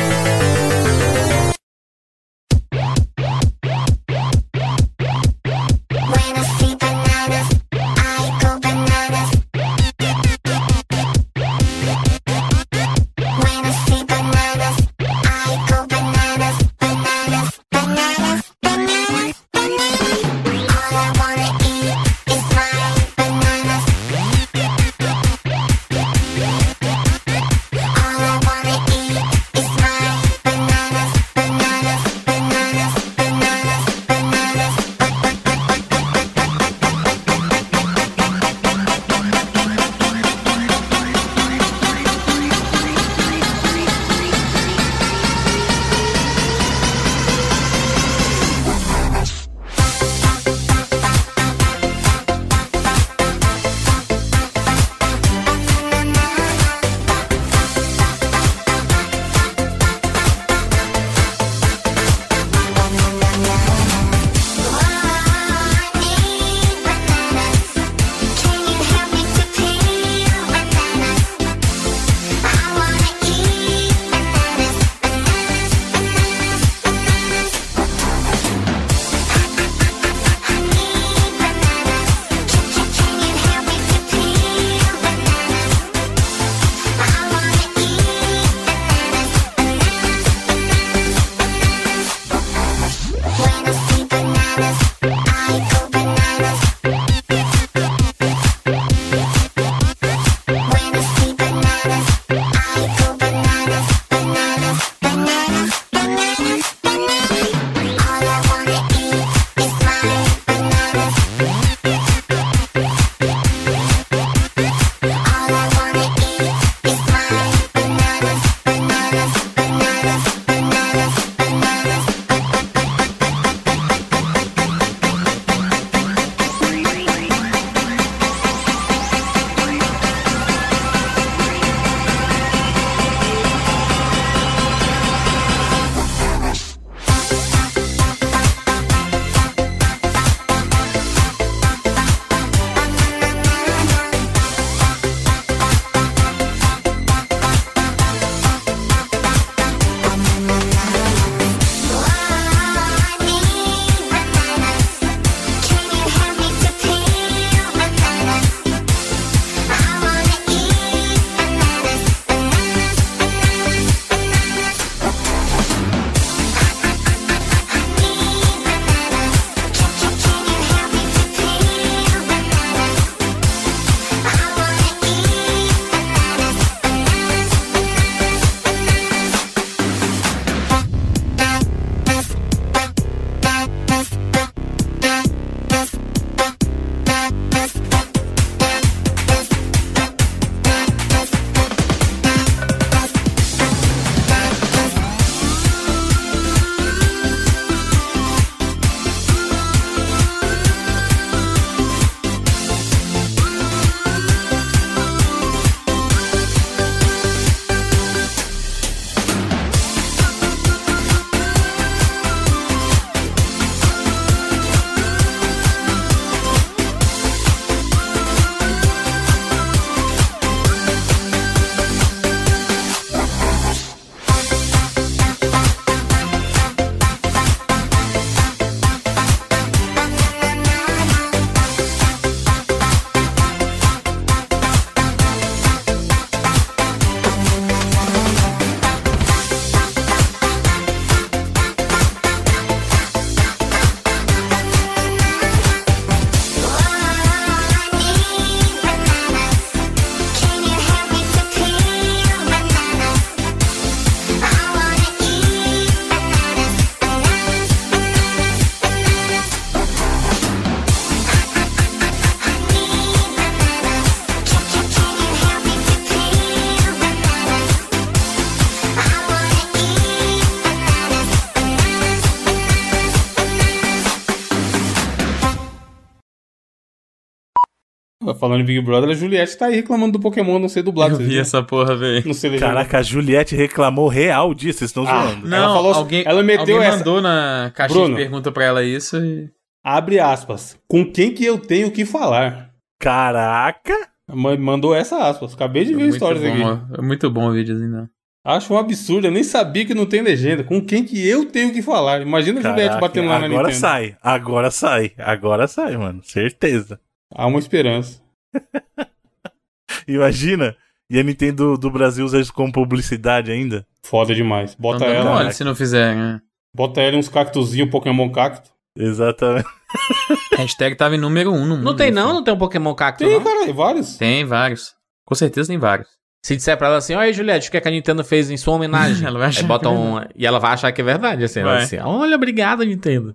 Falando em Big Brother, a Juliette tá aí reclamando do Pokémon não ser dublado. Eu vi essa porra, velho. Não. Caraca, a Juliette reclamou real disso, vocês estão Ah, zoando. Não, Ela falou assim- alguém, ela meteu alguém essa- mandou na caixinha Bruno. de pergunta pra ela isso e... Abre aspas. Com quem que eu tenho que falar? Caraca! Ma- Mandou essa aspas. Acabei de ver muito histórias aqui. É muito bom o videozinho, não. Acho um absurdo. Eu nem sabia que não tem legenda. Com quem que eu tenho que falar? Imagina a Juliette Caraca, batendo lá na agora Nintendo. sai, agora sai, agora sai, mano. Certeza. Há uma esperança. Imagina. E a Nintendo do Brasil usa isso como publicidade ainda. Foda demais. Então Bota dando ela. mole se não fizer, né? Bota ela em uns cactuzinhos, Pokémon cacto. Exatamente. Hashtag tava em número um no mundo. Não tem não? Não tem um Pokémon cacto, Tem, não? cara, vários. Tem vários. Com certeza tem vários. Se disser pra ela assim, olha Juliette, o que, é que a Nintendo fez em sua homenagem? Ela vai achar Aí bota que é um... E ela vai achar que é verdade, assim. Ela vai assim, olha, obrigado, Nintendo.